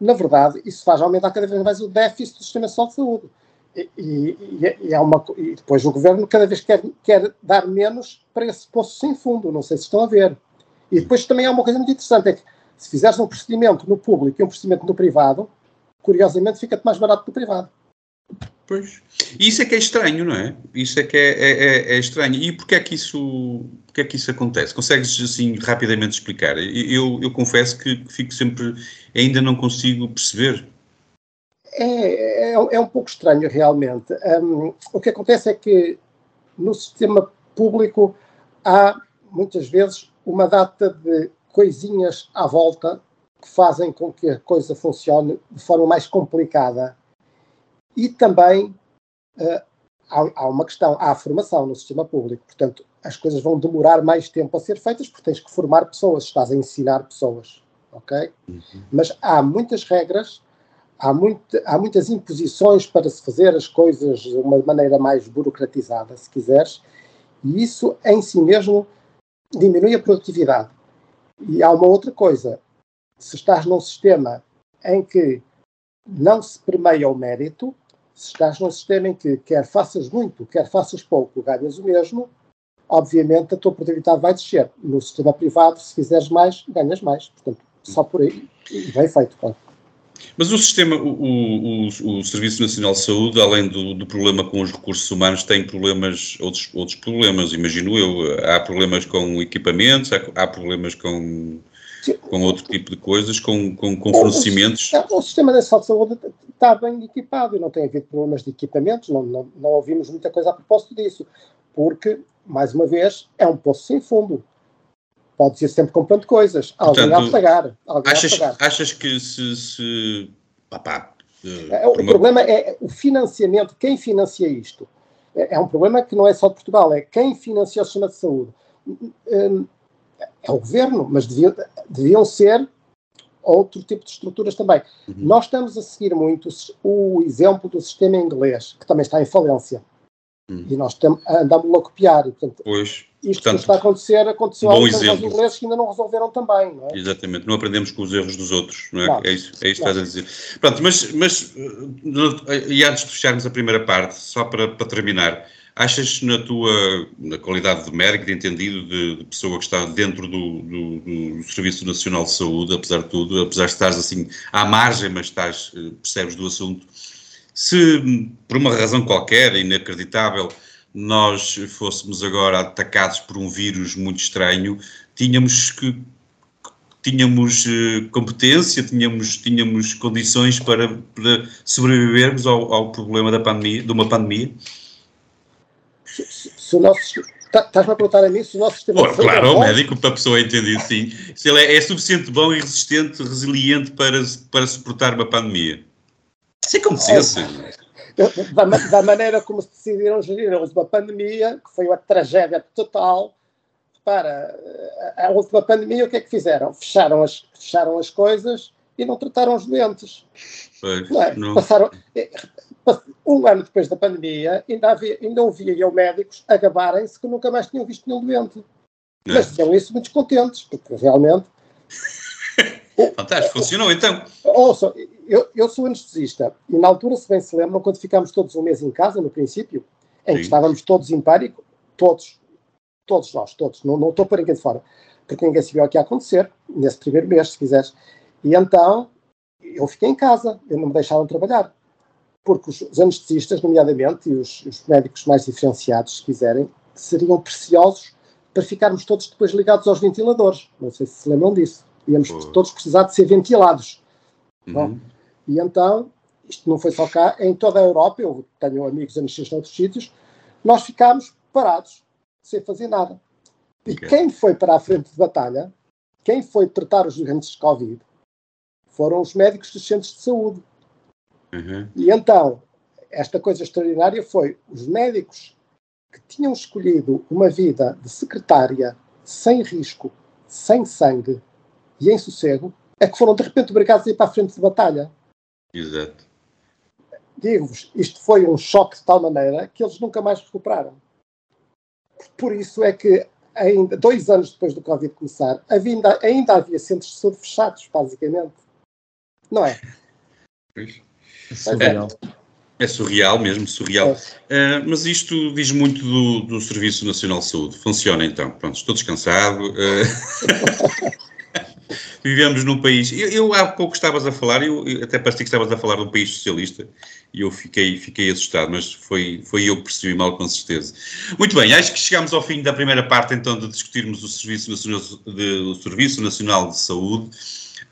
Speaker 3: na verdade, isso faz aumentar cada vez mais o déficit do sistema de saúde. E, e, e, é uma, e depois o governo cada vez quer, quer dar menos para esse poço sem fundo, não sei se estão a ver. E depois também há uma coisa muito interessante, é que se fizeres um procedimento no público e um procedimento no privado, curiosamente fica-te mais barato do privado.
Speaker 2: Pois. Isso é que é estranho, não é? Isso é que é, é, é, é estranho. E porquê é que isso, porquê é que isso acontece? Consegues, assim, rapidamente explicar? Eu, eu confesso que fico sempre, ainda não consigo perceber.
Speaker 3: É, é, é um pouco estranho, realmente. Um, o que acontece é que no sistema público há, muitas vezes, uma data de coisinhas à volta que fazem com que a coisa funcione de forma mais complicada. E também uh, há, há, uma questão, há a formação no sistema público, portanto, as coisas vão demorar mais tempo a ser feitas porque tens que formar pessoas, estás a ensinar pessoas, ok? Uhum. Mas há muitas regras, há, muito, há muitas imposições para se fazer as coisas de uma maneira mais burocratizada, se quiseres, e isso em si mesmo diminui a produtividade. E há uma outra coisa, se estás num sistema em que não se permeia o mérito, se estás num sistema em que quer faças muito, quer faças pouco, ganhas o mesmo, obviamente a tua produtividade vai descer. No sistema privado, se fizeres mais, ganhas mais. Portanto, só por aí. Bem feito, claro.
Speaker 2: Mas o sistema, o, o, o, Serviço Nacional de Saúde, além do, do, problema com os recursos humanos, tem problemas, outros, outros problemas, imagino eu. Há problemas com equipamentos, há, há problemas com com outro tipo de coisas, com, com, com fornecimentos.
Speaker 3: O, o, Sistema Nacional de Saúde está bem equipado e não tem havido problemas de equipamentos, não, não, não ouvimos muita coisa a propósito disso, porque, mais uma vez, é um poço sem fundo. Pode ser sempre comprando coisas, alguém Portanto, a pagar. Alguém
Speaker 2: achas,
Speaker 3: a pagar.
Speaker 2: achas que se. se papá,
Speaker 3: uh, o problema é o financiamento, quem financia isto? É, é um problema que não é só de Portugal, é quem financia o sistema de saúde. Um, é o governo, mas deviam, deviam ser outro tipo de estruturas também. Uhum. Nós estamos a seguir muito o exemplo do sistema inglês, que também está em falência. Hum. E nós andamos a copiar. E, portanto,
Speaker 2: pois.
Speaker 3: Isto portanto, que está a acontecer, aconteceu
Speaker 2: bom
Speaker 3: aos ingleses que ainda não resolveram também, não é?
Speaker 2: Exatamente, não aprendemos com os erros dos outros, não é?
Speaker 3: Não.
Speaker 2: É isso, é isso que estás a dizer. Pronto, mas, mas eh, e antes de fecharmos a primeira parte, só para, para terminar, achas na tua na qualidade de médico, de entendido, de, de pessoa que está dentro do, do, do, Serviço Nacional de Saúde, apesar de tudo, apesar de estares assim à margem, mas estás, eh, percebes do assunto, se por uma razão qualquer, inacreditável, nós fôssemos agora atacados por um vírus muito estranho, tínhamos que tínhamos uh, competência, tínhamos, tínhamos condições para, para sobrevivermos ao, ao, problema da pandemia, de uma pandemia?
Speaker 3: Se, se o nosso, tá, Estás-me a perguntar a mim se o nosso sistema
Speaker 2: oh, de Claro, ao médico, para a pessoa entender, sim. Se ele é, é suficiente bom e resistente, resiliente para, para suportar uma pandemia. Se acontecesse. É,
Speaker 3: da, da, maneira como se decidiram gerir a última pandemia, que foi uma tragédia total. Para a última pandemia, o que é que fizeram? Fecharam as, fecharam as coisas e não trataram os doentes.
Speaker 2: Pois,
Speaker 3: não é?
Speaker 2: não.
Speaker 3: Passaram, eh, um ano depois da pandemia, ainda, havia, ainda ouvia eu médicos a gabarem-se que nunca mais tinham visto nenhum doente. Não. Mas tinham isso muito contentes, porque realmente.
Speaker 2: Fantástico, funcionou então.
Speaker 3: Ouça, eu, eu sou anestesista e na altura, se bem se lembram, quando ficámos todos um mês em casa, no princípio, em Sim. que estávamos todos em pânico, todos, todos nós, todos, não, não estou para ninguém de fora, porque ninguém sabia o que ia acontecer nesse primeiro mês, se quiseres. E então eu fiquei em casa, eu não me deixaram trabalhar, porque os, os anestesistas, nomeadamente, e os, os médicos mais diferenciados, se quiserem, seriam preciosos para ficarmos todos depois ligados aos ventiladores. Não sei se se lembram disso. Íamos todos precisar de ser ventilados. Uhum. E então, isto não foi só cá, em toda a Europa, eu tenho amigos anestesistas noutros sítios, nós ficámos parados, sem fazer nada. E okay. quem foi para a frente de batalha, quem foi tratar os doentes de Covid, foram os médicos dos centros de saúde.
Speaker 2: Uhum.
Speaker 3: E então, esta coisa extraordinária foi os médicos que tinham escolhido uma vida de secretária, sem risco, sem sangue e em sossego, é que foram de repente obrigados a ir para a frente de batalha.
Speaker 2: Exato.
Speaker 3: Digo-vos, isto foi um choque de tal maneira que eles nunca mais recuperaram. Por isso é que, ainda dois anos depois do Covid começar, ainda, ainda havia centros de saúde fechados, basicamente. Não é?
Speaker 2: É surreal. É surreal mesmo, surreal. É. Uh, mas isto diz muito do, do, Serviço Nacional de Saúde. Funciona então. Pronto, estou descansado. Uh... vivemos num país. Eu, eu, há pouco estavas a falar, eu, eu até parecia que estavas a falar de um país socialista e eu fiquei, fiquei assustado, mas foi, foi eu que percebi mal, com certeza. Muito bem, acho que chegamos ao fim da primeira parte então de discutirmos o Serviço Nacional de, o Serviço Nacional de Saúde.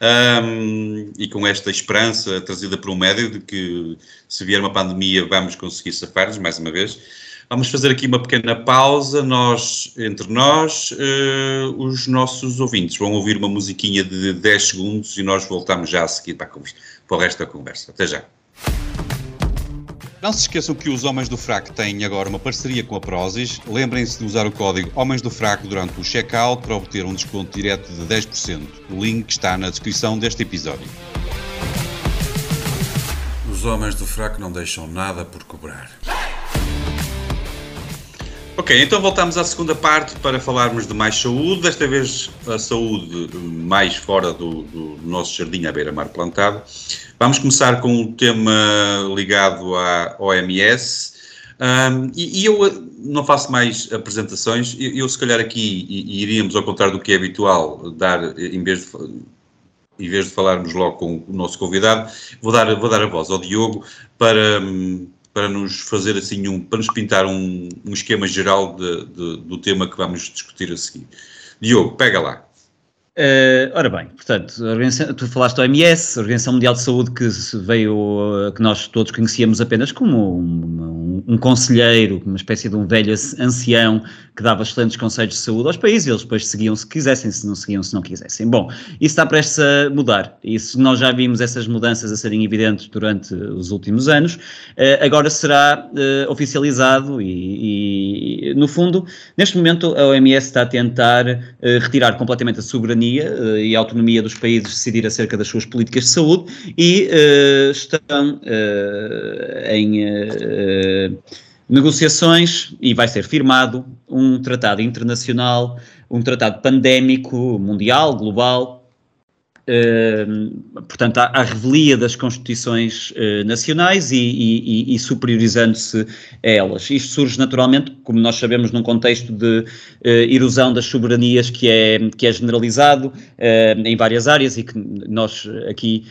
Speaker 2: Um, e com esta esperança trazida por um médico de que se vier uma pandemia vamos conseguir safar-nos mais uma vez. Vamos fazer aqui uma pequena pausa, nós, entre nós, uh, os nossos ouvintes vão ouvir uma musiquinha de 10 segundos e nós voltamos já a seguir para, para o resto da conversa. Até já. Não se esqueçam que os Homens do Fraco têm agora uma parceria com a Prozis. Lembrem-se de usar o código Homens do Fraco durante o checkout para obter um desconto direto de 10%. O link está na descrição deste episódio.
Speaker 1: Os Homens do Fraco não deixam nada por cobrar.
Speaker 2: Ok, então voltamos à segunda parte para falarmos de mais saúde, desta vez a saúde mais fora do, do nosso jardim à beira-mar plantado. Vamos começar com um tema ligado à OMS. Um, e, e, eu eh, não faço mais apresentações, eu, eu se calhar aqui iríamos, ao contrário do que é habitual, dar, em vez de em vez de falarmos logo com o nosso convidado, vou dar, vou dar a voz ao Diogo para, hum, para nos fazer assim um, para nos pintar um, um esquema geral de, de, do tema que vamos discutir a seguir. Diogo, pega lá.
Speaker 4: Uh, ora bem, portanto, tu falaste da OMS, a Organização Mundial de Saúde, que veio, que nós todos conhecíamos apenas como um, um, conselheiro, uma espécie de um velho ancião que dava excelentes conselhos de saúde aos países, eles depois seguiam se quisessem, se não seguiam se não quisessem. Bom, isso está prestes a mudar, isso nós já vimos essas mudanças a serem evidentes durante os últimos anos, uh, agora será uh, oficializado e, e, no fundo, neste momento a OMS está a tentar retirar completamente a soberania e autonomia dos países decidir acerca das suas políticas de saúde e estão em negociações e vai ser firmado um tratado internacional, um tratado pandémico, mundial, global, Uh, portanto, à, revelia das constituições uh, nacionais e, e, e superiorizando-se a elas. Isto surge naturalmente, como nós sabemos, num contexto de uh, erosão das soberanias que é, que é generalizado em várias áreas e que nós aqui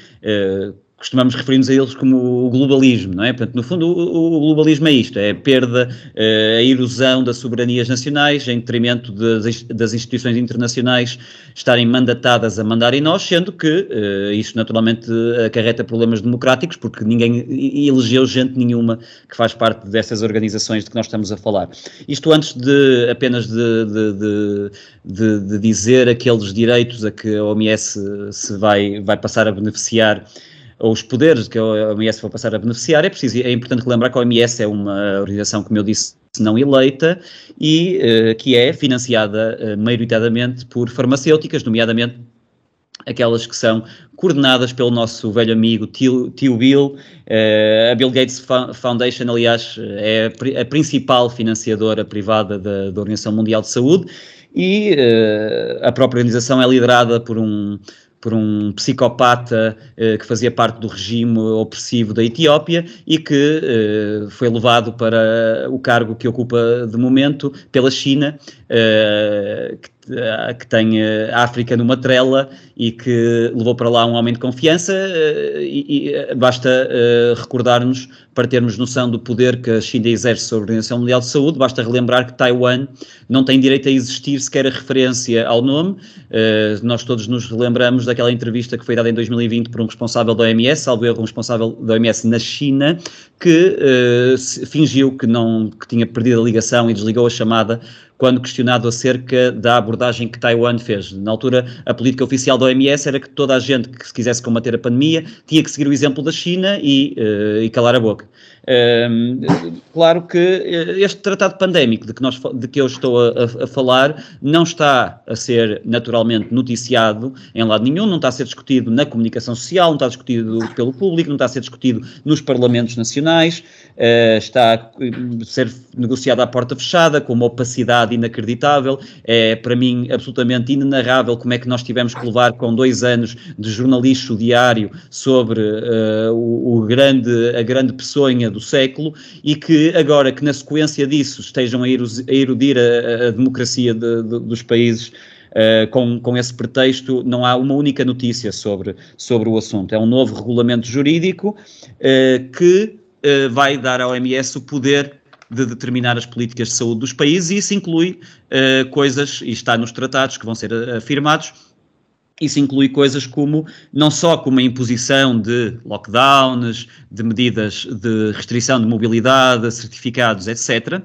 Speaker 4: costumamos referir-nos a eles como o globalismo, não é? Portanto, no fundo, o, o globalismo é isto, é a perda, uh, a erosão das soberanias nacionais em detrimento das, das, instituições internacionais estarem mandatadas a mandar em nós, sendo que uh, isso naturalmente acarreta problemas democráticos, porque ninguém elegeu gente nenhuma que faz parte dessas organizações de que nós estamos a falar. Isto antes de apenas de, de, de, de dizer aqueles direitos a que a OMS se vai, vai passar a beneficiar ou os poderes que a OMS vai passar a beneficiar, é preciso, é importante lembrar que a OMS é uma organização, como eu disse, não eleita e uh, que é financiada uh, maioritariamente por farmacêuticas, nomeadamente aquelas que são coordenadas pelo nosso velho amigo tio, tio Bill. Uh, a Bill Gates Foundation, aliás, é a, principal financiadora privada da, da Organização Mundial de Saúde e uh, a própria organização é liderada por um por um psicopata eh, que fazia parte do regime opressivo da Etiópia e que eh, foi levado para o cargo que ocupa de momento pela China, eh, que que tem eh, a África numa trela e que levou para lá um homem de confiança eh, e, e basta recordar-nos, para termos noção do poder que a China exerce sobre a Organização Mundial de Saúde, basta relembrar que Taiwan não tem direito a existir sequer a referência ao nome. nós todos nos relembramos daquela entrevista que foi dada em 2020 por um responsável da OMS, salvo erro, um responsável da OMS na China, que fingiu que, não, que tinha perdido a ligação e desligou a chamada quando questionado acerca da abordagem que Taiwan fez. Na altura, a política oficial da OMS era que toda a gente que se quisesse combater a pandemia tinha que seguir o exemplo da China e, uh, e calar a boca. Claro que eh, este tratado pandémico de que, nós, de que eu estou a, a, falar não está a ser naturalmente noticiado em lado nenhum, não está a ser discutido na comunicação social, não está discutido pelo público, não está a ser discutido nos parlamentos nacionais, uh, está a ser negociado à porta fechada, com uma opacidade inacreditável. É, para mim, absolutamente inenarrável como é que nós tivemos que levar com dois anos de jornalismo diário sobre uh, o, o, grande, a grande peçonha do século e que agora que na sequência disso estejam a, erudir a, a democracia de, de, dos países Uh, com, com esse pretexto, não há uma única notícia sobre, sobre o assunto. É um novo regulamento jurídico uh, que uh, vai dar à OMS o poder de determinar as políticas de saúde dos países e isso inclui coisas, e está nos tratados que vão ser afirmados, isso inclui coisas como, não só como a imposição de lockdowns, de medidas de restrição de mobilidade, certificados, etc.,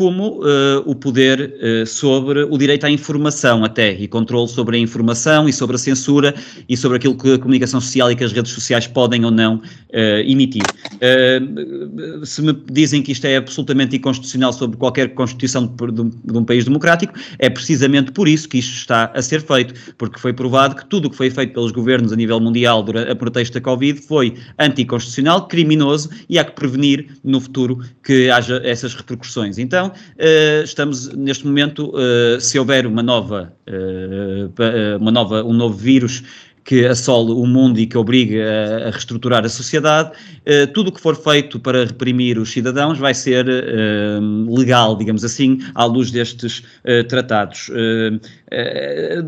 Speaker 4: como uh, o poder uh, sobre o direito à informação até, e controle sobre a informação e sobre a censura e sobre aquilo que a comunicação social e que as redes sociais podem ou não uh, emitir. se me dizem que isto é absolutamente inconstitucional sobre qualquer constituição de, de, de, um país democrático, é precisamente por isso que isto está a ser feito, porque foi provado que tudo o que foi feito pelos governos a nível mundial durante a pretexto da Covid foi anticonstitucional, criminoso e há que prevenir no futuro que haja essas repercussões. Então, uh, estamos neste momento, uh, se houver uma nova, uh, uma nova, um novo vírus que assole o mundo e que obriga a, reestruturar a sociedade, tudo o que for feito para reprimir os cidadãos vai ser legal, digamos assim, à luz destes tratados.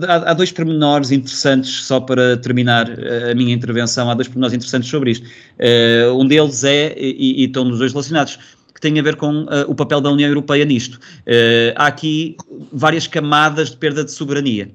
Speaker 4: Há, há, dois pormenores interessantes, só para terminar a minha intervenção, há dois pormenores interessantes sobre isto. um deles é, e, e estão nos dois relacionados, tem a ver com uh, o papel da União Europeia nisto. Uh, há aqui várias camadas de perda de soberania.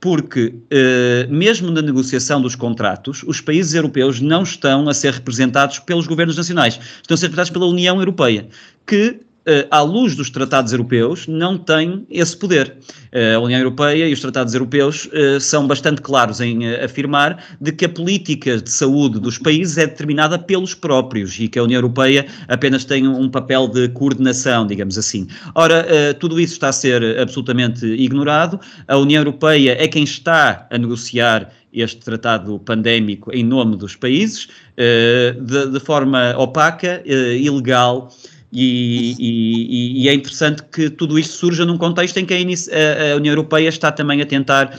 Speaker 4: Porque, uh, mesmo na negociação dos contratos, os países europeus não estão a ser representados pelos governos nacionais, estão a ser representados pela União Europeia, que eh, à luz dos tratados europeus, não tem esse poder. Eh, a União Europeia e os tratados europeus eh, são bastante claros em afirmar de que a política de saúde dos países é determinada pelos próprios e que a União Europeia apenas tem um papel de coordenação, digamos assim. Ora, tudo isso está a ser absolutamente ignorado. A União Europeia é quem está a negociar este tratado pandémico em nome dos países, de, de forma opaca, ilegal E, e, e, é interessante que tudo isto surja num contexto em que a, a União Europeia está também a tentar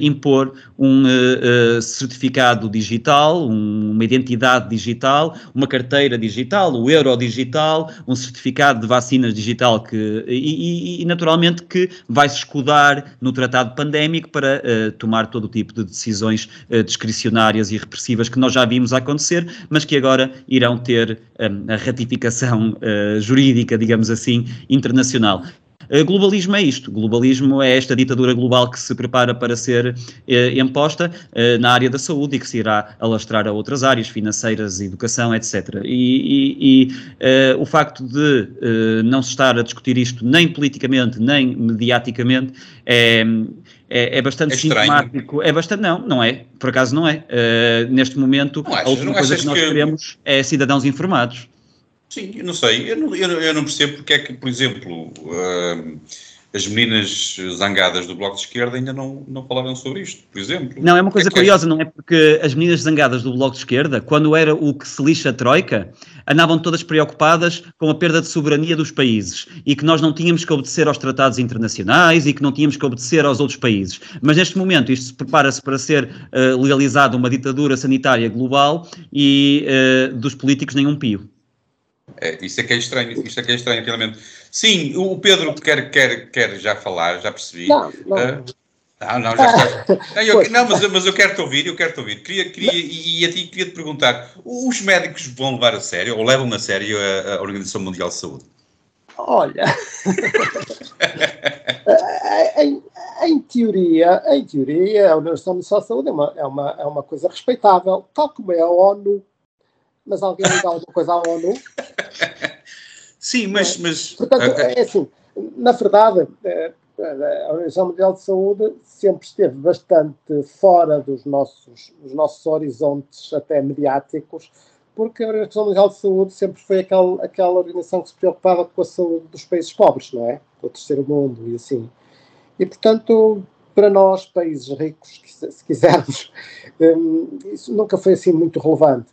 Speaker 4: impor um uh, certificado digital, um, uma identidade digital, uma carteira digital, o euro digital, um certificado de vacinas digital que, e, e naturalmente que vai se escudar no tratado pandémico para uh, tomar todo o tipo de decisões discricionárias e repressivas que nós já vimos acontecer, mas que agora irão ter um, a ratificação jurídica, digamos assim, internacional. Uh, globalismo é isto. Globalismo é esta ditadura global que se prepara para ser uh, imposta uh, na área da saúde e que se irá alastrar a outras áreas, financeiras, educação, etc. E, e, e o facto de não se estar a discutir isto nem politicamente, nem mediaticamente, é, é, é bastante é sintomático. É bastante, não, não é. Por acaso não é. neste momento, achas, a última coisa que nós que... queremos é cidadãos informados.
Speaker 2: Sim, eu não sei. Eu não, eu, não percebo porque é que, por exemplo, uh, as meninas zangadas do Bloco de Esquerda ainda não, não falaram sobre isto, por exemplo.
Speaker 4: Não, é uma coisa é curiosa, não é? Porque as meninas zangadas do Bloco de Esquerda, quando era o que se lixa a Troika, andavam todas preocupadas com a perda de soberania dos países e que nós não tínhamos que obedecer aos tratados internacionais e que não tínhamos que obedecer aos outros países. Mas neste momento isto prepara-se para ser uh, legalizada uma ditadura sanitária global e uh, dos políticos nenhum pio.
Speaker 2: É, isso é que é estranho, isso é que é estranho, realmente. Sim, o Pedro quer, quer, quer já falar, já percebi. Não, não. Uh, não, não, já está. Não, eu, não mas, mas eu quero-te ouvir, eu quero-te ouvir. Queria, queria, e, e a ti queria-te perguntar, os médicos vão levar a sério, ou levam a sério a, a Organização Mundial de Saúde?
Speaker 3: Olha, em, em, teoria, em teoria, a Organização Mundial de Saúde é uma, é, uma, é uma coisa respeitável, tal como é a ONU, mas alguém liga alguma coisa à ONU?
Speaker 2: Sim, mas. Mas...
Speaker 3: Portanto, é assim, na verdade, é, a Organização Mundial de Saúde sempre esteve bastante fora dos nossos, dos nossos horizontes, até mediáticos, porque a Organização Mundial de Saúde sempre foi aquela, aquela organização que se preocupava com a saúde dos países pobres, não é? Do terceiro mundo e assim. E, portanto, para nós, países ricos, se quisermos, hum, isso nunca foi assim muito relevante.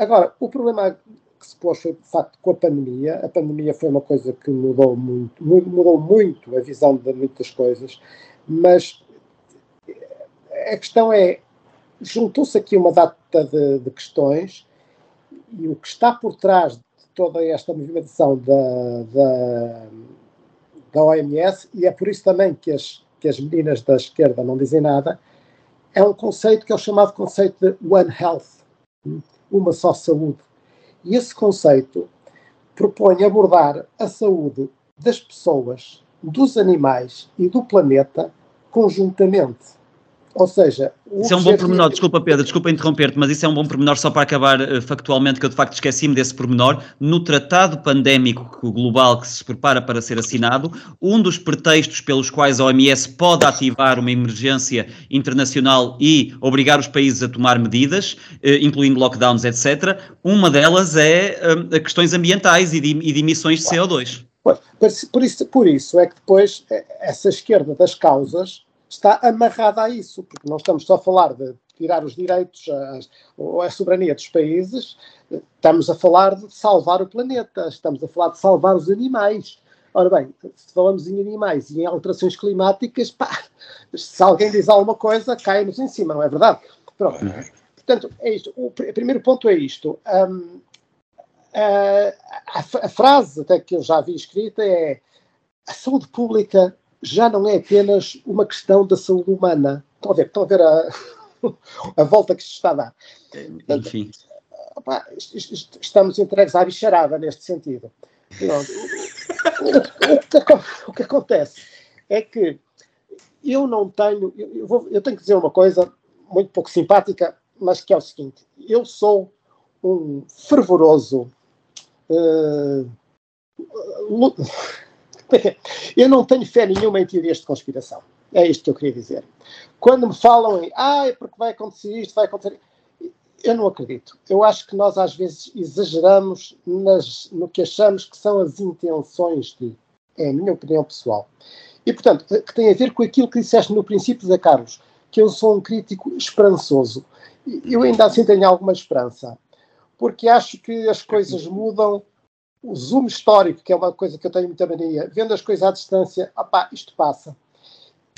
Speaker 3: Agora, o problema que se pôs foi, de facto, com a pandemia. A pandemia foi uma coisa que mudou muito, mudou muito a visão de muitas coisas, mas a questão é, juntou-se aqui uma data de, de, questões e o que está por trás de toda esta movimentação da, da, da OMS, e é por isso também que as, que as meninas da esquerda não dizem nada, é um conceito que é o chamado conceito de One Health uma só saúde. E esse conceito propõe abordar a saúde das pessoas, dos animais e do planeta conjuntamente. Ou seja,
Speaker 4: isso é um bom pormenor, desculpa Pedro, desculpa interromper-te, mas isso é um bom pormenor só para acabar uh, factualmente, que eu de facto esqueci-me desse pormenor. No tratado pandémico global que se prepara para ser assinado, um dos pretextos pelos quais a OMS pode ativar uma emergência internacional e obrigar os países a tomar medidas, uh, incluindo lockdowns, etc., uma delas é uh, questões ambientais e de, e de emissões de CO2.
Speaker 3: Por isso, por isso é que depois essa esquerda das causas está amarrada a isso, porque não estamos só a falar de tirar os direitos ou a soberania dos países, estamos a falar de salvar o planeta, estamos a falar de salvar os animais. Ora bem, se falamos em animais e em alterações climáticas, pá, se alguém diz alguma coisa, cai-nos em cima, não é verdade? Pronto. Portanto, é isto. O primeiro ponto é isto. Um, a, a, a, frase até que eu já vi escrita é a saúde pública já não é apenas uma questão da saúde humana. Estão a ver, estão a, ver a, a volta que se está a dar.
Speaker 4: Enfim.
Speaker 3: Opa, estamos entregues à bicharada neste sentido. O, que, acontece é que eu não tenho. Eu, vou, eu tenho que dizer uma coisa muito pouco simpática, mas que é o seguinte: eu sou um fervoroso. Uh, eu não tenho fé nenhuma em teorias de conspiração. É isto que eu queria dizer. Quando me falam em, ah, é porque vai acontecer isto, vai acontecer. Eu não acredito. Eu acho que nós às vezes exageramos nas, no que achamos que são as intenções de. É a minha opinião pessoal. E, portanto, que tem a ver com aquilo que disseste no princípio da Carlos, que eu sou um crítico esperançoso. Eu ainda assim tenho alguma esperança, porque acho que as coisas mudam o zoom histórico, que é uma coisa que eu tenho muita mania, vendo as coisas à distância, opá, isto passa.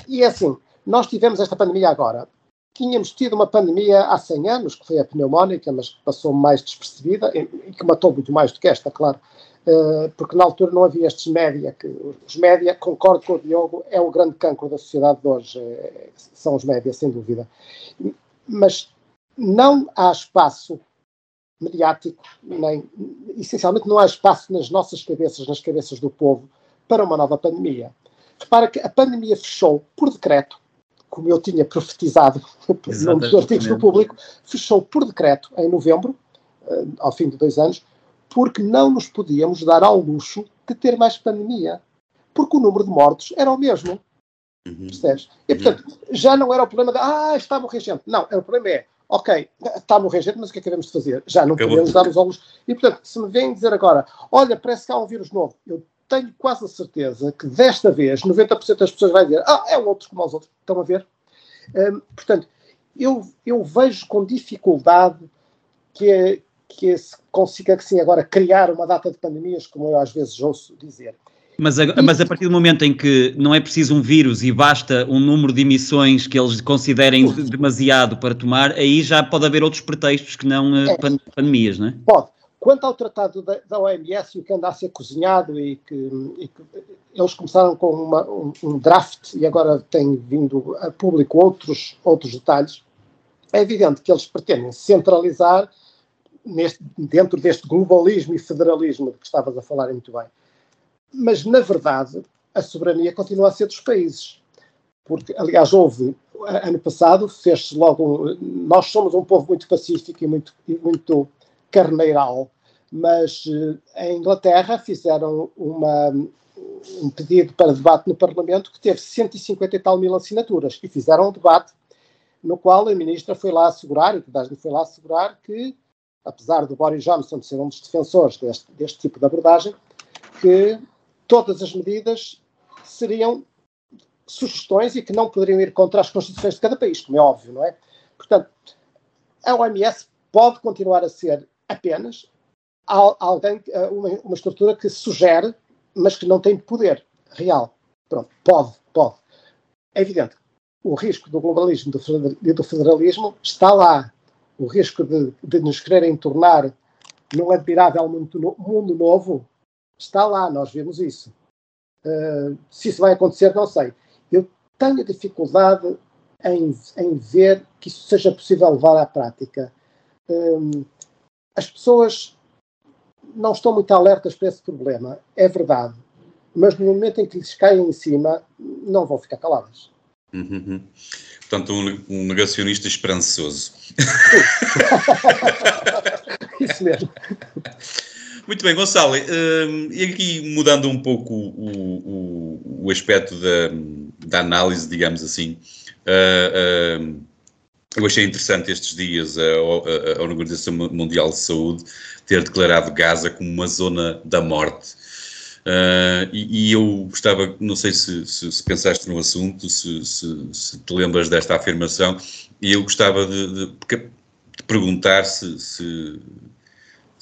Speaker 3: E é assim, nós tivemos esta pandemia agora. Tínhamos tido uma pandemia há 100 anos, que foi a pneumónica, mas que passou mais despercebida e que matou muito mais do que esta, claro. Uh, porque na altura não havia estes média, que os média, concordo com o Diogo, é o grande cancro da sociedade de hoje, é, são os média, sem dúvida. Mas não há espaço mediático, nem, essencialmente não há espaço nas nossas cabeças, nas cabeças do povo, para uma nova pandemia. Repara que a pandemia fechou por decreto, como eu tinha profetizado num dos artigos do público, fechou por decreto em novembro, eh, ao fim de dois anos, porque não nos podíamos dar ao luxo de ter mais pandemia. Porque o número de mortos era o mesmo. Uhum. Percebes? E, portanto, uhum. já não era o problema de, ah, está a morrer gente. Não, o problema é, ok, está a morrer gente, mas o que é que devemos fazer? Já não podemos dar os olhos. E, portanto, se me vêm dizer agora, olha, parece que há um vírus novo, eu tenho quase a certeza que desta vez 90% das pessoas vai dizer, ah, é outro como os outros. Estão a ver? Um, portanto, eu, eu vejo com dificuldade que, que se consiga que sim agora criar uma data de pandemias, como eu às vezes ouço dizer.
Speaker 4: Mas a, mas a, partir do momento em que não é preciso um vírus e basta um número de emissões que eles considerem demasiado para tomar, aí já pode haver outros pretextos que não eh, é. pandemias, não é?
Speaker 3: Pode. Quanto ao tratado da, da OMS e o que anda a ser cozinhado e que, e que eles começaram com uma, um, um, draft e agora têm vindo a público outros, outros detalhes, é evidente que eles pretendem centralizar neste, dentro deste globalismo e federalismo de que estavas a falar muito bem. Mas, na verdade, a soberania continua a ser dos países. Porque, aliás, houve, ano passado, fez-se logo. Nós somos um povo muito pacífico e muito, muito carneiral, mas eh, em Inglaterra fizeram uma, um pedido para debate no Parlamento que teve 150 e tal mil assinaturas e fizeram um debate no qual a ministra foi lá assegurar, e gente foi lá assegurar que, apesar do Boris Johnson ser um dos defensores deste, deste tipo de abordagem, que todas as medidas seriam sugestões e que não poderiam ir contra as constituições de cada país, como é óbvio, não é? Portanto, a OMS pode continuar a ser apenas alguém, eh, uma, estrutura que sugere, mas que não tem poder real. Pronto, pode, pode. É evidente, o risco do globalismo e do federalismo está lá. O risco de, de nos quererem tornar num admirável mundo novo está lá, nós vemos isso. Uh, se isso vai acontecer, não sei. Eu tenho dificuldade em, em ver que isso seja possível levar à prática. Um, as pessoas não estão muito alertas para esse problema, é verdade. Mas no momento em que lhes caem em cima, não vão ficar caladas.
Speaker 2: Uhum. Portanto, um, um, negacionista esperançoso.
Speaker 3: Isso mesmo.
Speaker 2: Muito bem, Gonçalo. Uh, e aqui mudando um pouco o, o, o aspecto da, da, análise, digamos assim. Uh, uh, eu achei interessante estes dias a, a, a, Organização Mundial de Saúde ter declarado Gaza como uma zona da morte. E, e, eu gostava, não sei se, se, se pensaste no assunto, se, se, te lembras desta afirmação, e eu gostava de, de, de perguntar se,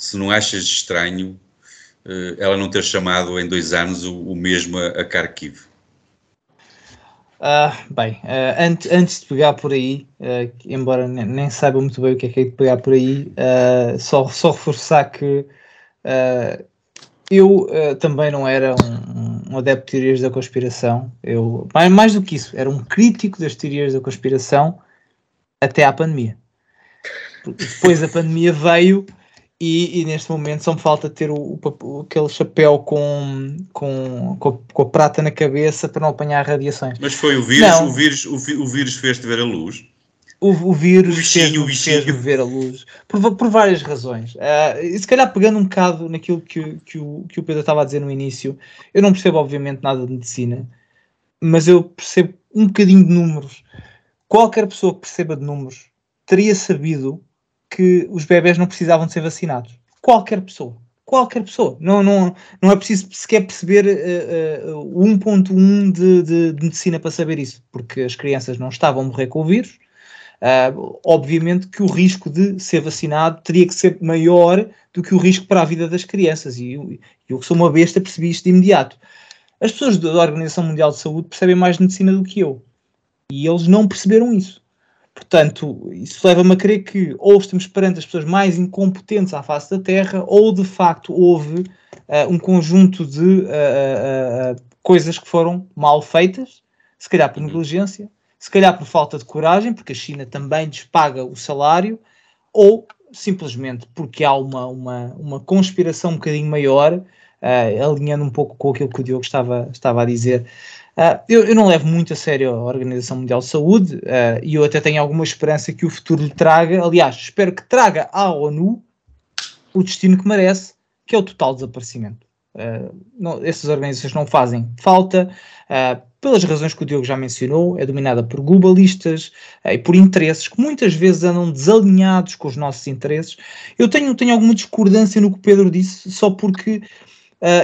Speaker 2: se, não achas estranho uh, ela não ter chamado em dois anos o, o mesmo a, a Kharkiv.
Speaker 5: Uh, bem, uh, antes, antes de pegar por aí, uh, embora nem, nem, saiba muito bem o que é que é de pegar por aí, só, só reforçar que eu também não era um, um, adepto de teorias da conspiração, eu, mais, mais do que isso, era um crítico das teorias da conspiração até à pandemia. Depois a pandemia veio e, e, neste momento só me falta ter o, o, aquele chapéu com, com, com a, com, a, prata na cabeça para não apanhar radiações.
Speaker 2: Mas foi o vírus, o vírus, o, o vírus fez-te ver a luz?
Speaker 5: O, o vírus fez-me fez ver a luz por, por várias razões. Uh, e se calhar pegando um bocado naquilo que, que, o, que o Pedro estava a dizer no início, eu não percebo obviamente nada de medicina, mas eu percebo um bocadinho de números. Qualquer pessoa que perceba de números teria sabido que os bebés não precisavam de ser vacinados. Qualquer pessoa. Qualquer pessoa. Não, não, não é preciso sequer perceber uh, uh, 1.1 de, de, de, medicina para saber isso, porque as crianças não estavam a morrer com o vírus, Uh, obviamente que o risco de ser vacinado teria que ser maior do que o risco para a vida das crianças. E eu, eu que sou uma besta, percebi isto de imediato. As pessoas da Organização Mundial de Saúde percebem mais de medicina do que eu. E eles não perceberam isso. Portanto, isso leva-me a crer que ou estamos perante as pessoas mais incompetentes à face da Terra, ou de facto houve uh, um conjunto de uh, uh, coisas que foram mal feitas, se calhar por negligência, se calhar por falta de coragem, porque a China também despaga o salário, ou simplesmente porque há uma, uma, uma conspiração um bocadinho maior, alinhando um pouco com aquilo que o Diogo estava, estava a dizer. Uh, eu, eu, não levo muito a sério a Organização Mundial de Saúde uh, e eu até tenho alguma esperança que o futuro lhe traga, aliás, espero que traga à ONU o destino que merece, que é o total desaparecimento. Uh, não, essas organizações não fazem falta, uh, pelas razões que o Diogo já mencionou, é dominada por globalistas uh, e por interesses que muitas vezes andam desalinhados com os nossos interesses. Eu tenho, tenho alguma discordância no que o Pedro disse, só porque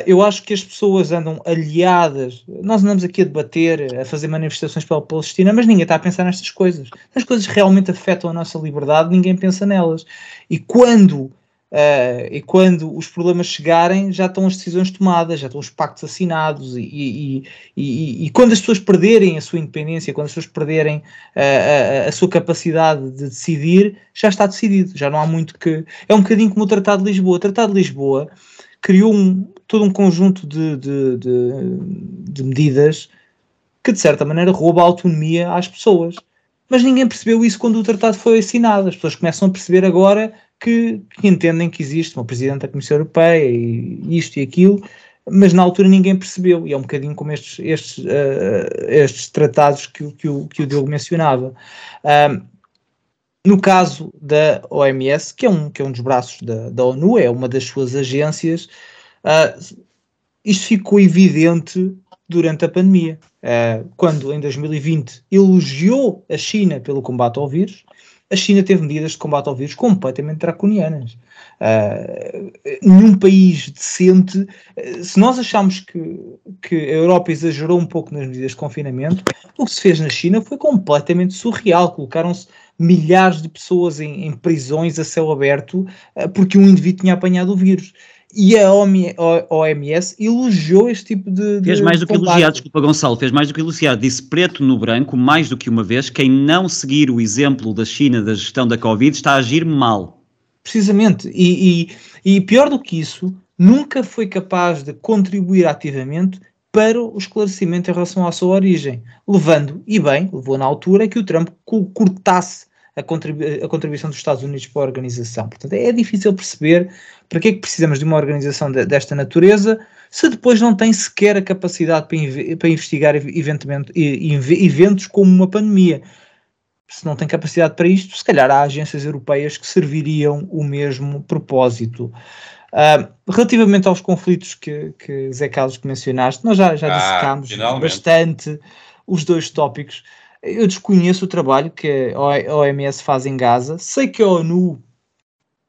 Speaker 5: eu acho que as pessoas andam aliadas. Nós andamos aqui a debater, a fazer manifestações pela Palestina, mas ninguém está a pensar nestas coisas. As coisas realmente afetam a nossa liberdade, ninguém pensa nelas. E quando Uh, e quando os problemas chegarem, já estão as decisões tomadas, já estão os pactos assinados, e, e, e, e quando as pessoas perderem a sua independência, quando as pessoas perderem uh, a, a, sua capacidade de decidir, já está decidido, já não há muito que. É um bocadinho como o Tratado de Lisboa. O Tratado de Lisboa criou um, todo um conjunto de, de, de, de medidas que, de certa maneira, rouba a autonomia às pessoas. Mas ninguém percebeu isso quando o tratado foi assinado. As pessoas começam a perceber agora que, que entendem que existe uma Presidente da Comissão Europeia e isto e aquilo, mas na altura ninguém percebeu, e é um bocadinho como estes, estes, uh, estes tratados que, que, o, que o Diogo mencionava. No caso da OMS, que é um, que é um dos braços da, da ONU, é uma das suas agências, uh, isto ficou evidente durante a pandemia, uh, quando em 2020 elogiou a China pelo combate ao vírus, a China teve medidas de combate ao vírus completamente draconianas. Uh, nenhum país decente, se nós achamos que, que a Europa exagerou um pouco nas medidas de confinamento, o que se fez na China foi completamente surreal. Colocaram-se milhares de pessoas em, em, prisões a céu aberto uh, porque um indivíduo tinha apanhado o vírus e a OMS elogiou este tipo de.
Speaker 4: Fez mais do que elogiar, desculpa, Gonçalo, fez mais do que elogiar. Disse preto no branco, mais do que uma vez, quem não seguir o exemplo da China da gestão da Covid está a agir mal.
Speaker 5: Precisamente. E, e, e pior do que isso, nunca foi capaz de contribuir ativamente para o esclarecimento em relação à sua origem, levando, e bem, levou na altura que o Trump cortasse a, contribu a contribuição dos Estados Unidos para a organização. Portanto, é difícil perceber para que é que precisamos de uma organização de, desta natureza se depois não tem sequer a capacidade para, para investigar eventos como uma pandemia. Se não tem capacidade para isto, se calhar há agências europeias que serviriam o mesmo propósito. Uh, relativamente aos conflitos que, que Zé Carlos que mencionaste, nós já, já ah, dissecámos bastante os dois tópicos. Eu desconheço o trabalho que a OMS faz em Gaza. Sei que a ONU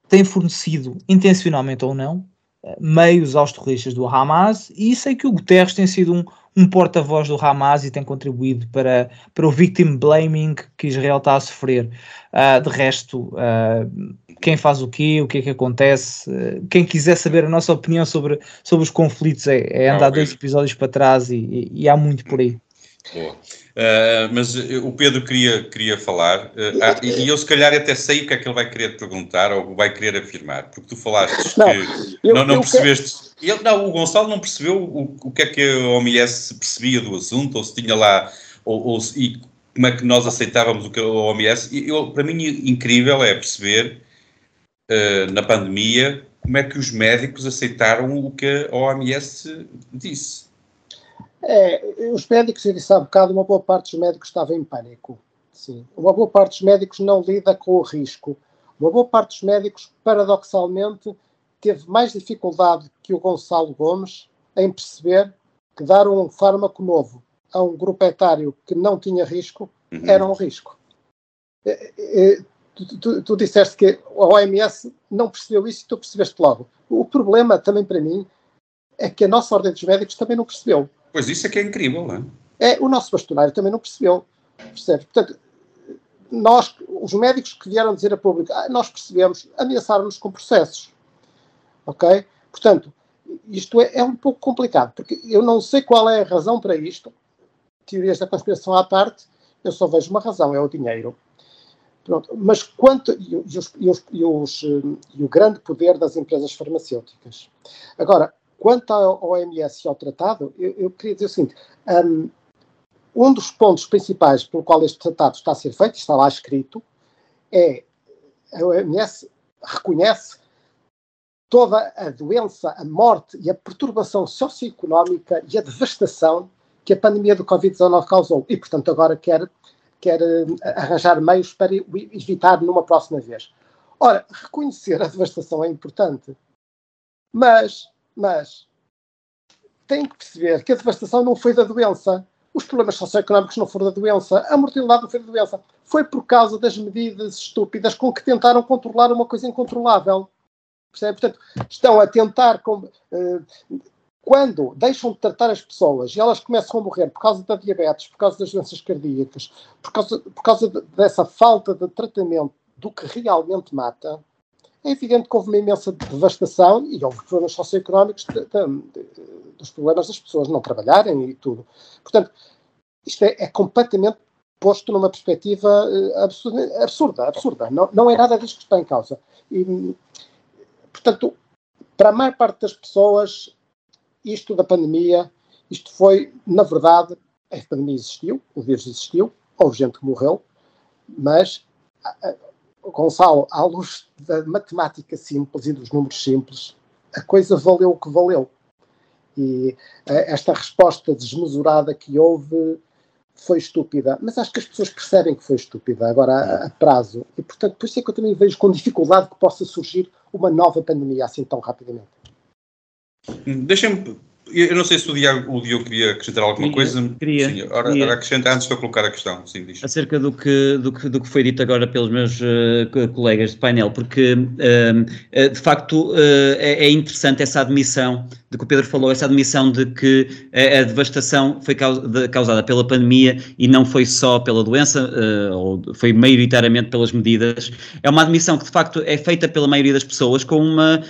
Speaker 5: tem fornecido, intencionalmente ou não, eh, meios aos terroristas do Hamas e sei que o Guterres tem sido um, um porta-voz do Hamas e tem contribuído para, para o victim blaming que Israel está a sofrer. Uh, de resto, uh, quem faz o quê, o que é que acontece, uh, quem quiser saber a nossa opinião sobre, sobre os conflitos é, é andar dois episódios para trás e, e, e há muito por aí.
Speaker 2: Boa. Uh, mas o Pedro queria, queria falar, uh, e, eu se calhar até sei o que é que ele vai querer perguntar ou vai querer afirmar, porque tu falaste não, que eu, não, não percebeste. Ele, não, o Gonçalo não percebeu o, o que é que a OMS percebia do assunto, ou se tinha lá, ou, ou e como é que nós aceitávamos o que a OMS. Eu, para mim, incrível é perceber uh, na pandemia como é que os médicos aceitaram o que a OMS disse.
Speaker 3: É, os médicos, eu disse há bocado, uma boa parte dos médicos estava em pânico. Sim. Uma boa parte dos médicos não lida com o risco. Uma boa parte dos médicos, paradoxalmente, teve mais dificuldade que o Gonçalo Gomes em perceber que dar um fármaco novo a um grupo etário que não tinha risco uhum. era um risco. É, é, tu, tu, tu, disseste que a OMS não percebeu isso e tu percebeste logo. O problema também para mim é que a nossa Ordem dos Médicos também não percebeu.
Speaker 2: Pois isso é que é incrível, não
Speaker 3: é? É, o nosso bastonário também não percebeu. Percebe? Portanto, nós, os médicos que vieram dizer a público, ah, nós percebemos, ameaçaram-nos com processos. Ok? Portanto, isto é, é, um pouco complicado, porque eu não sei qual é a razão para isto. Teorias da conspiração à parte, eu só vejo uma razão, é o dinheiro. Pronto. Mas quanto. E, os, e, os, e, os, e o grande poder das empresas farmacêuticas. Agora, quanto ao OMS e ao tratado, eu, eu queria dizer o seguinte: um, um dos pontos principais pelo qual este tratado está a ser feito, está lá escrito, é a OMS reconhece toda a doença, a morte e a perturbação socioeconómica e a devastação que a pandemia do Covid-19 causou. E, portanto, agora quer, quer eh, arranjar meios para evitar numa próxima vez. Ora, reconhecer a devastação é importante, mas, mas tem que perceber que a devastação não foi da doença. Os problemas socioeconómicos não foram da doença, a mortalidade não foi da doença. Foi por causa das medidas estúpidas com que tentaram controlar uma coisa incontrolável. Percebe? Portanto, estão a tentar. Uh, quando deixam de tratar as pessoas e elas começam a morrer por causa da diabetes, por causa das doenças cardíacas, por causa, por causa de, dessa falta de tratamento do que realmente mata, é evidente que houve uma imensa devastação e houve problemas socioeconómicos de, de, dos problemas das pessoas não trabalharem e tudo. Portanto, isto é, é completamente posto numa perspectiva uh, absurda, absurda, absurda. Não, não é nada disto que está em causa. E, Portanto, para a maior parte das pessoas, isto da pandemia, isto foi, na verdade, a pandemia existiu, o vírus existiu, houve gente que morreu, mas, Gonçalo, à luz da matemática simples e dos números simples, a coisa valeu o que valeu. E esta resposta desmesurada que houve foi estúpida, mas acho que as pessoas percebem que foi estúpida agora a, a prazo. E, portanto, por isso é que eu também vejo com dificuldade que possa surgir uma nova pandemia assim tão rapidamente.
Speaker 2: Deixem-me eu não sei se o Diogo, o Diogo queria acrescentar alguma
Speaker 4: queria,
Speaker 2: coisa.
Speaker 4: Queria.
Speaker 2: Sim, ora,
Speaker 4: queria.
Speaker 2: ora acrescenta antes de eu colocar a questão. Sim, diz.
Speaker 4: Acerca do que, do, que, do que foi dito agora pelos meus uh, colegas de painel, porque uh, uh, de facto é, é, interessante essa admissão de que o Pedro falou, essa admissão de que a, a devastação foi causada pela pandemia e não foi só pela doença, ou foi maioritariamente pelas medidas. É uma admissão que de facto é feita pela maioria das pessoas com uma,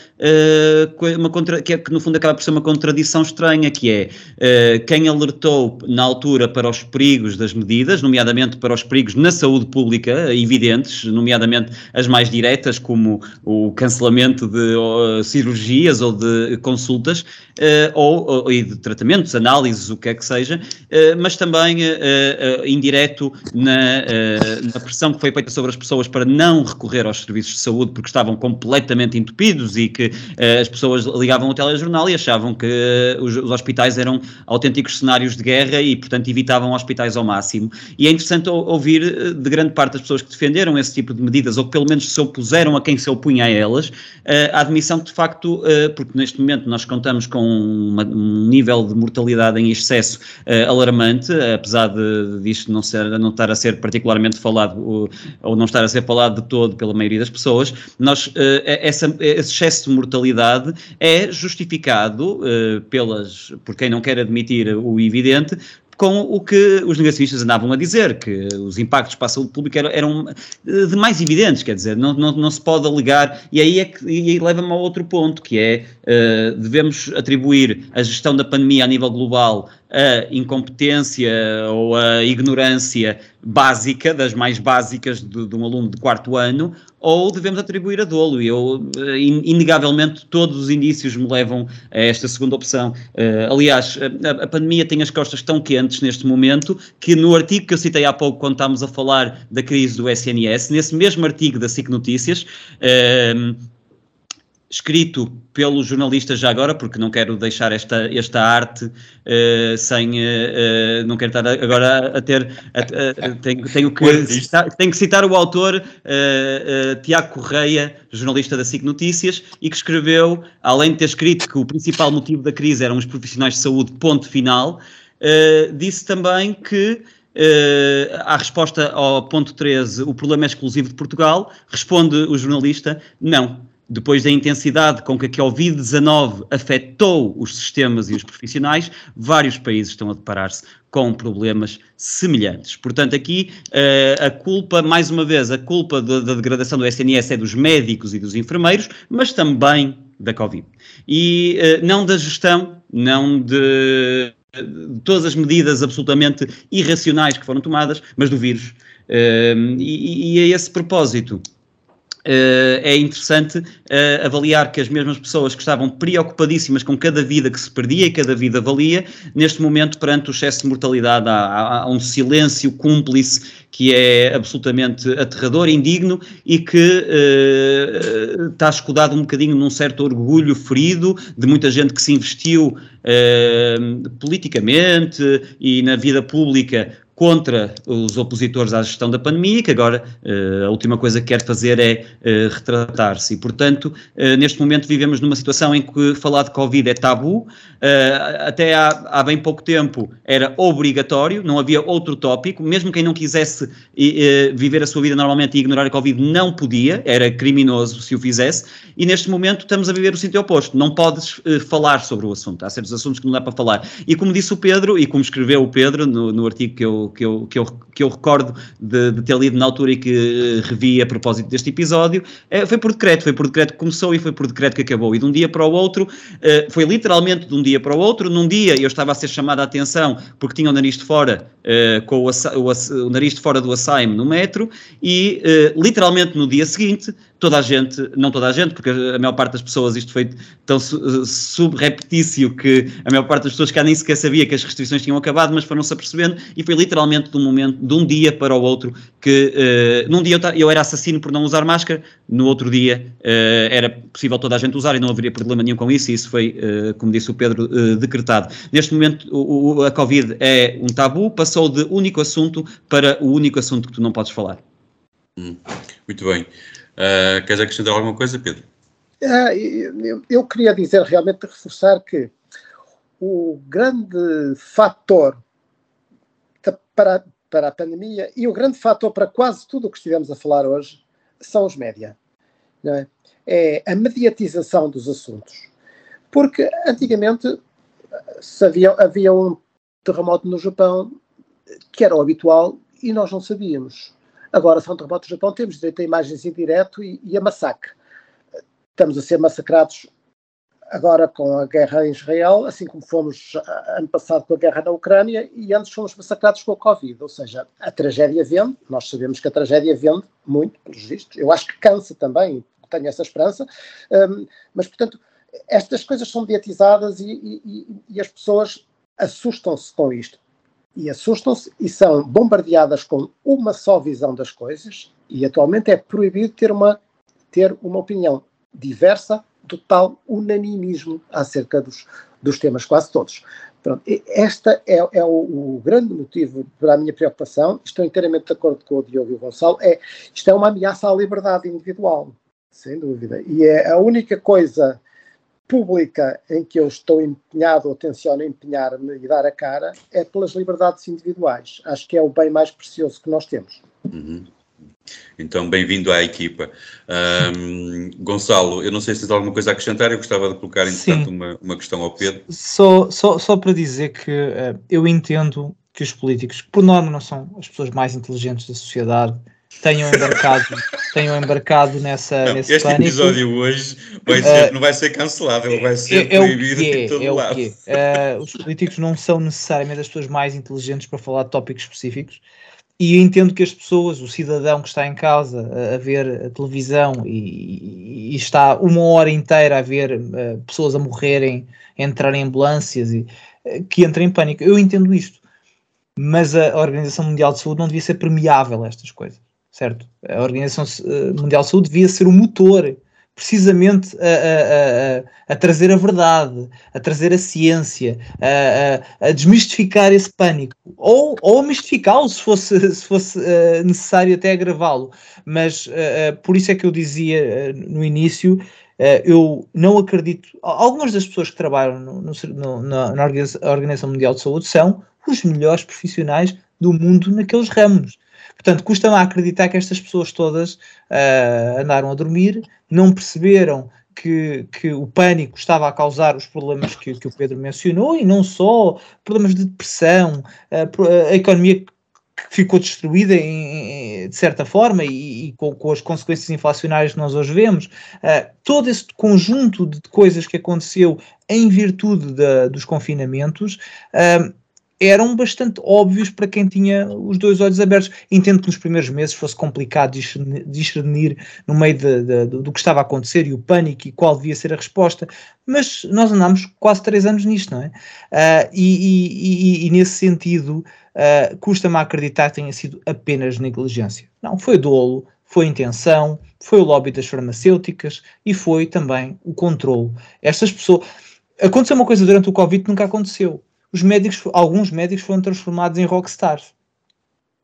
Speaker 4: uma contra, que, é, que no fundo acaba por ser uma contradição estranha, que é uh, quem alertou na altura para os perigos das medidas, nomeadamente para os perigos na saúde pública, evidentes, nomeadamente as mais diretas, como o cancelamento de uh, cirurgias ou de consultas, ou, ou, e de tratamentos, análises, o que é que seja, mas também indireto na, na pressão que foi feita sobre as pessoas para não recorrer aos serviços de saúde porque estavam completamente entupidos e que as pessoas ligavam o telejornal e achavam que os, os hospitais eram autênticos cenários de guerra e, portanto, evitavam hospitais ao máximo. E é interessante ouvir eh, de grande parte das pessoas que defenderam esse tipo de medidas, ou que pelo menos se opuseram a quem se opunha a elas, eh, a admissão que, de facto, eh, porque neste momento nós contamos com uma, um nível de mortalidade em excesso alarmante, apesar de, disto não, ser, não estar a ser particularmente falado ou, ou não estar a ser falado de todo pela maioria das pessoas, nós, essa, esse excesso de mortalidade é justificado pelas, por quem não quer admitir o evidente, com o que os negacionistas andavam a dizer, que os impactos para a saúde pública eram, eram eh, de mais evidentes, quer dizer, não, não, não se pode alegar, e aí, é aí leva-me a outro ponto, que é, uh, devemos atribuir a gestão da pandemia a nível global a incompetência ou a ignorância básica, das mais básicas de, de, um aluno de quarto ano, ou devemos atribuir a dolo. Eu, eh, inegavelmente, todos os indícios me levam a esta segunda opção. Uh, aliás, a, a, pandemia tem as costas tão quentes neste momento que no artigo que eu citei há pouco, quando estávamos a falar da crise do SNS, nesse mesmo artigo da SIC Notícias, uh, escrito pelo jornalista já agora, porque não quero deixar esta, esta arte uh, sem. Uh, não quero estar agora a ter. A, a, tenho, tenho, que citar, tenho que citar o autor Tiago Correia, jornalista da SIC Notícias, e que escreveu, além de ter escrito que o principal motivo da crise eram os profissionais de saúde, ponto final, disse também que. Uh, à resposta ao ponto 13, o problema é exclusivo de Portugal, responde o jornalista: não, depois da intensidade com que a Covid-19 afetou os sistemas e os profissionais, vários países estão a deparar-se com problemas semelhantes. Portanto, aqui uh, a culpa, mais uma vez, a culpa da, da degradação do SNS é dos médicos e dos enfermeiros, mas também da Covid. E uh, não da gestão, não de, de, todas as medidas absolutamente irracionais que foram tomadas, mas do vírus. Uh, e, e a esse propósito, é interessante uh, avaliar que as mesmas pessoas que estavam preocupadíssimas com cada vida que se perdia e cada vida valia, neste momento, perante o excesso de mortalidade, há, há um silêncio cúmplice que é absolutamente aterrador, indigno e que uh, está escudado um bocadinho num certo orgulho ferido de muita gente que se investiu politicamente e na vida pública contra os opositores à gestão da pandemia, que agora uh, a última coisa que quer fazer é uh, retratar-se. E, portanto, uh, neste momento vivemos numa situação em que falar de Covid é tabu, até há, há, bem pouco tempo era obrigatório, não havia outro tópico, mesmo quem não quisesse viver a sua vida normalmente e ignorar a Covid não podia, era criminoso se o fizesse, e neste momento estamos a viver o sentido oposto, não podes falar sobre o assunto, há certos assuntos que não dá para falar. E como disse o Pedro, e como escreveu o Pedro no, no artigo que eu que eu, que eu, que eu recordo de, de, ter lido na altura e que eh, revi a propósito deste episódio, é, foi por decreto, foi por decreto que começou e foi por decreto que acabou. E de um dia para o outro, uh, foi literalmente de um dia para o outro. Num dia eu estava a ser chamado a atenção porque tinha o nariz de fora, com o, o, o, nariz de fora do assaime no metro, e literalmente no dia seguinte toda a gente, não toda a gente, porque a maior parte das pessoas, isto foi tão subreptício que a maior parte das pessoas cá nem sequer sabia que as restrições tinham acabado, mas foram-se apercebendo e foi literalmente de um momento, de um dia para o outro, que uh, num dia eu, eu, era assassino por não usar máscara, no outro dia uh, era possível toda a gente usar e não haveria problema nenhum com isso, e isso foi, uh, como disse o Pedro, decretado. Neste momento o, o, a Covid é um tabu, passou de único assunto para o único assunto que tu não podes falar.
Speaker 2: Hum, muito bem. Uh, queres acrescentar alguma coisa, Pedro?
Speaker 3: Eu, eu, queria dizer realmente, reforçar que o grande fator para, para a pandemia e o grande fator para quase tudo o que estivemos a falar hoje são os média. É? é? a mediatização dos assuntos. Porque antigamente havia, havia um terremoto no Japão que era o habitual e nós não sabíamos. Agora, são terremotos do Japão, temos direito a imagens em direto e, e a massacre. Estamos a ser massacrados agora com a guerra em Israel, assim como fomos ano passado com a guerra na Ucrânia e antes fomos massacrados com a Covid. Ou seja, a tragédia vende, nós sabemos que a tragédia vende muito, pelos vistos. Eu acho que cansa também, tenho essa esperança, um, mas portanto, estas coisas são mediatizadas e, e, e as pessoas assustam-se com isto e assustam-se e são bombardeadas com uma só visão das coisas e atualmente é proibido ter uma, ter uma opinião diversa do tal unanimismo acerca dos, dos temas quase todos. Pronto, esta é, é o, o, grande motivo para a minha preocupação, estou inteiramente de acordo com o Diogo e o Gonçalo, é, isto é uma ameaça à liberdade individual, sem dúvida, e é a única coisa pública em que eu estou empenhado ou tenciono empenhar-me e dar a cara é pelas liberdades individuais. Acho que é o bem mais precioso que nós temos.
Speaker 2: Uhum. Então, bem-vindo à equipa. Um, Gonçalo, eu não sei se tens alguma coisa a acrescentar, eu gostava de colocar, entretanto, uma, uma questão ao Pedro.
Speaker 5: Só, só, só para dizer que uh, eu entendo que os políticos, por norma, não são as pessoas mais inteligentes da sociedade, tenham embarcado, tenham embarcado nessa,
Speaker 2: não,
Speaker 5: nesse
Speaker 2: este
Speaker 5: pânico.
Speaker 2: episódio hoje vai ser, uh, não vai ser cancelado, ele vai ser é, proibido
Speaker 5: é,
Speaker 2: em todo é lado.
Speaker 5: Uh, os políticos não são necessariamente as pessoas mais inteligentes para falar de tópicos específicos e eu entendo que as pessoas, o cidadão que está em casa a, a ver a televisão e, e, está uma hora inteira a ver uh, pessoas a morrerem, a entrar em ambulâncias e que entra em pânico. Eu entendo isto. Mas a Organização Mundial de Saúde não devia ser permeável a estas coisas certo? A Organização eh, Mundial de Saúde devia ser o motor, precisamente a, a, a, a trazer a verdade, a trazer a ciência, a, desmistificar esse pânico, ou, ou a mistificá-lo se fosse, se fosse uh, necessário até agravá-lo. Mas uh, por isso é que eu dizia no início. eu não acredito. Algumas das pessoas que trabalham no, no, na, na Organização Mundial de Saúde são os melhores profissionais do mundo naqueles ramos Portanto, custa-me acreditar que estas pessoas todas uh, andaram a dormir, não perceberam que, que, o pânico estava a causar os problemas que, que, o Pedro mencionou, e não só, problemas de depressão, a, a economia ficou destruída em, de certa forma e, e com, com, as consequências inflacionárias que nós hoje vemos, uh, todo esse conjunto de coisas que aconteceu em virtude dos confinamentos uh, eram bastante óbvios para quem tinha os dois olhos abertos. Entendo que nos primeiros meses fosse complicado discernir no meio de, de, do que estava a acontecer e o pânico e qual devia ser a resposta, mas nós andámos quase três anos nisto, não é? Uh, e, e, e, nesse sentido, uh, custa-me acreditar que tenha sido apenas negligência. Não, foi dolo, foi intenção, foi o lobby das farmacêuticas e foi também o controle. Estas pessoas. Aconteceu uma coisa durante o Covid que nunca aconteceu os médicos, alguns médicos foram transformados em rockstars.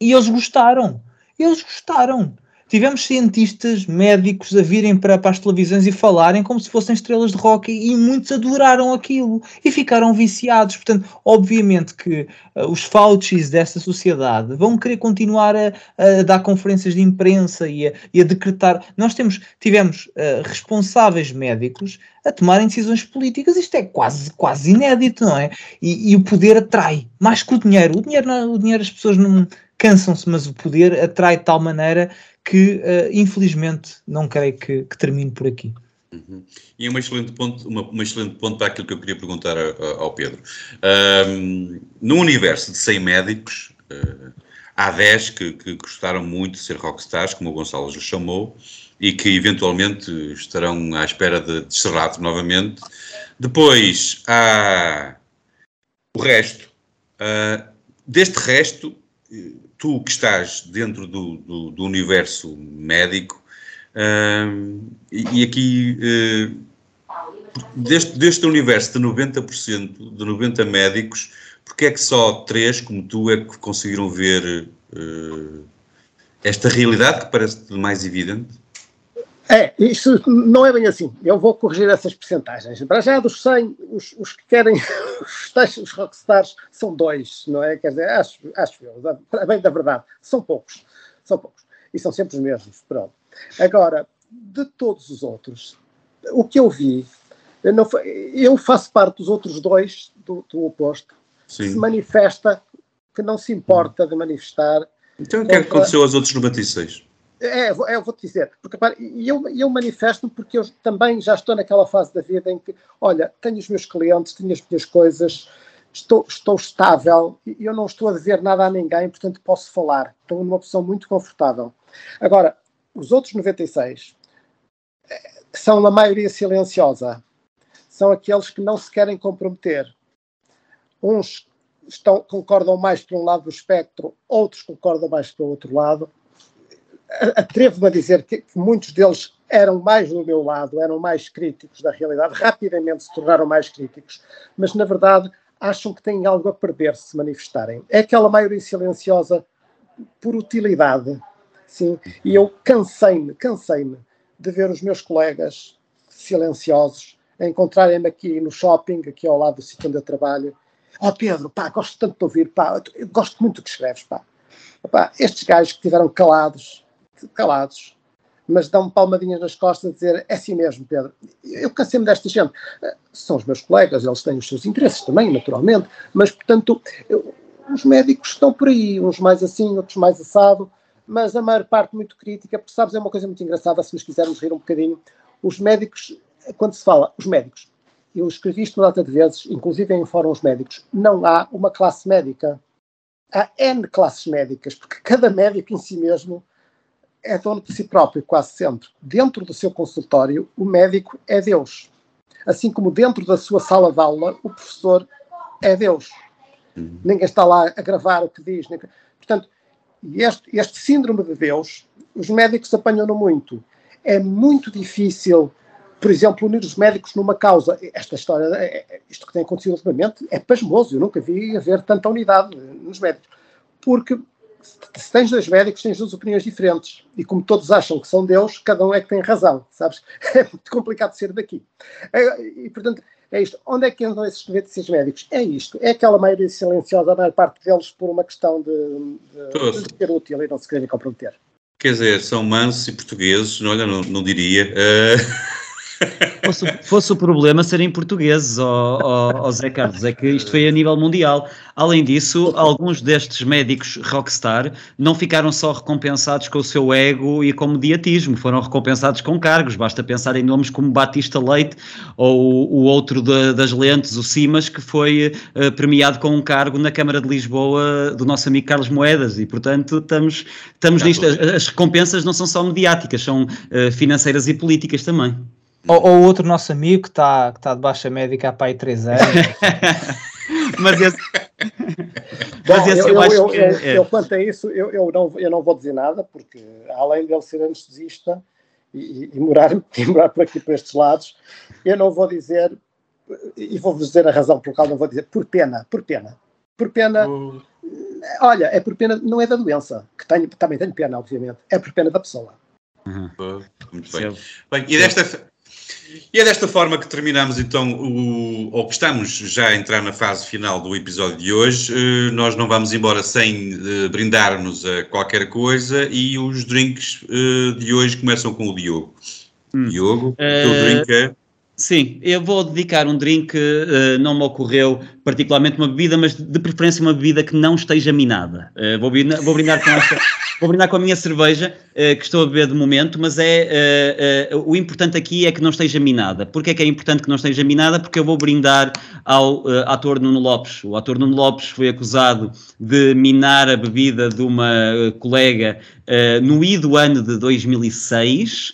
Speaker 5: E eles gostaram. Eles gostaram. Tivemos cientistas, médicos a virem para, para as televisões e falarem como se fossem estrelas de rock e muitos adoraram aquilo e ficaram viciados. Portanto, obviamente que uh, os Faucis dessa sociedade vão querer continuar a, a dar conferências de imprensa e a, e a decretar. Nós temos, tivemos uh, responsáveis médicos a tomarem decisões políticas. Isto é quase, quase inédito, não é? E, e o poder atrai mais que o dinheiro. O dinheiro, não, o dinheiro as pessoas não cansam-se, mas o poder atrai de tal maneira que uh, infelizmente não creio que, que, termine por aqui.
Speaker 2: Uhum. E um excelente ponto, uma, uma, excelente ponto para aquilo que eu queria perguntar a, a, ao Pedro. Um, no universo de 100 médicos, uh, há 10 que, que, gostaram muito de ser rockstars, como o Gonçalo lhe chamou, e que eventualmente estarão à espera de, de Serrato novamente. Depois há o resto. Uh, deste resto, tu que estás dentro do, do, do universo médico, uh, e, e, aqui, uh, deste, deste universo de 90%, de 90 médicos, porque é que só três, como tu, é que conseguiram ver uh, esta realidade que parece mais evidente?
Speaker 3: É, isso não é bem assim. Eu vou corrigir essas percentagens. Para já dos 100, os, os que querem, os, os rockstars, são dois, não é? Quer dizer, acho, acho eu, bem da verdade, são poucos. São poucos. E são sempre os mesmos. Pronto. Agora, de todos os outros, o que eu vi, eu, não, eu faço parte dos outros dois, do, do oposto, Sim. que se manifesta, que não se importa de manifestar.
Speaker 2: Então, o que é que aconteceu aos outros 96?
Speaker 3: É, eu vou te dizer, porque eu, eu manifesto porque eu também já estou naquela fase da vida em que, olha, tenho os meus clientes, tenho as minhas coisas, estou, estou estável, e eu não estou a dever nada a ninguém, portanto posso falar. Estou numa posição muito confortável. Agora, os outros 96 eh, são a maioria silenciosa. São aqueles que não se querem comprometer. Uns estão, concordam mais para um lado do espectro, outros concordam mais para o outro lado atrevo-me a dizer que, que, muitos deles eram mais do meu lado, eram mais críticos da realidade, rapidamente se tornaram mais críticos, mas na verdade acham que têm algo a perder se manifestarem. É aquela maioria silenciosa por utilidade, sim, e eu cansei-me, cansei-me de ver os meus colegas silenciosos encontrarem-me aqui no shopping, aqui ao lado do sítio onde eu trabalho. Oh, Pedro, pá, gosto tanto de ouvir, pá, gosto muito do que escreves, pá. Pá, estes gajos que estiveram calados calados, mas dão-me palmadinhas nas costas a dizer é assim mesmo, Pedro. Eu cansei-me desta gente. São os meus colegas, eles têm os seus interesses também, naturalmente, mas, portanto, eu, os médicos estão por aí, uns mais assim, outros mais assado, mas a maior parte muito crítica, porque sabes, é uma coisa muito engraçada, se nos quisermos rir um bocadinho, os médicos, quando se fala, os médicos, eu escrevi isto uma data de vezes, inclusive em fóruns médicos, não há uma classe médica. Há N classes médicas, porque cada médico em si mesmo é dono de si próprio, quase sempre. Dentro do seu consultório, o médico é Deus. Assim como dentro da sua sala de aula, o professor é Deus. Uhum. Ninguém está lá a gravar o que diz. Nem... Portanto, este, este síndrome de Deus, os médicos apanham-no muito. É muito difícil, por exemplo, unir os médicos numa causa. Esta história, é, é, isto que tem acontecido ultimamente, é pasmoso. Eu nunca vi haver tanta unidade nos médicos. Porque se tens dois médicos, tens duas opiniões diferentes. E como todos acham que são Deus, cada um é que tem razão, sabes? É muito complicado ser daqui. É, e, portanto, É isto. Onde é que andam esses 96 médicos? É isto. É aquela maioria silenciosa, a maior parte deles, por uma questão de, de, de ser útil e não se querem comprometer.
Speaker 2: Quer dizer, são mansos e portugueses, olha, não, não diria. Uh...
Speaker 4: Fosse, fosse, o problema serem portugueses, ó, ó, ó Zé Carlos, é que isto foi a nível mundial. Além disso, alguns destes médicos rockstar não ficaram só recompensados com o seu ego e com o mediatismo, foram recompensados com cargos. Basta pensar em nomes como Batista Leite ou o outro de, das lentes, o Simas, que foi uh, premiado com um cargo na Câmara de Lisboa do nosso amigo Carlos Moedas. E, portanto, estamos, estamos nisto. As, as recompensas não são só mediáticas, são uh, financeiras e políticas também.
Speaker 5: Ou, ou outro nosso amigo que está que tá de baixa médica há pai três anos.
Speaker 4: Mas esse.
Speaker 3: Bom, Mas esse eu, eu, acho eu, que. Eu, é. eu, quanto a isso, eu, eu, não, eu não vou dizer nada, porque além de ele ser anestesista e, e, morar, e morar por aqui, por estes lados, eu não vou dizer, e vou-vos dizer a razão pelo qual não vou dizer, por pena, por pena. Por pena. Uh. Olha, é por pena, não é da doença, que tenho, também tenho pena, obviamente, é por pena da pessoa.
Speaker 2: Uhum. Muito bem. bem. E desta, e é desta forma que terminamos então, o, ou que estamos já a entrar na fase final do episódio de hoje. Uh, nós não vamos embora sem uh, brindarmos a qualquer coisa e os drinks uh, de hoje começam com o Diogo. Hum. Diogo, o teu drink é...
Speaker 4: Sim, eu vou dedicar um drink, uh, não me ocorreu particularmente uma bebida, mas de preferência uma bebida que não esteja minada. Uh, vou, brindar, vou, brindar com esta, vou brindar com a minha cerveja, uh, que estou a beber de momento, mas é o importante aqui é que não esteja minada. Porquê é que é importante que não esteja minada? Porque eu vou brindar ao ator Nuno Lopes. O ator Nuno Lopes foi acusado de minar a bebida de uma colega no ido ano de 2006,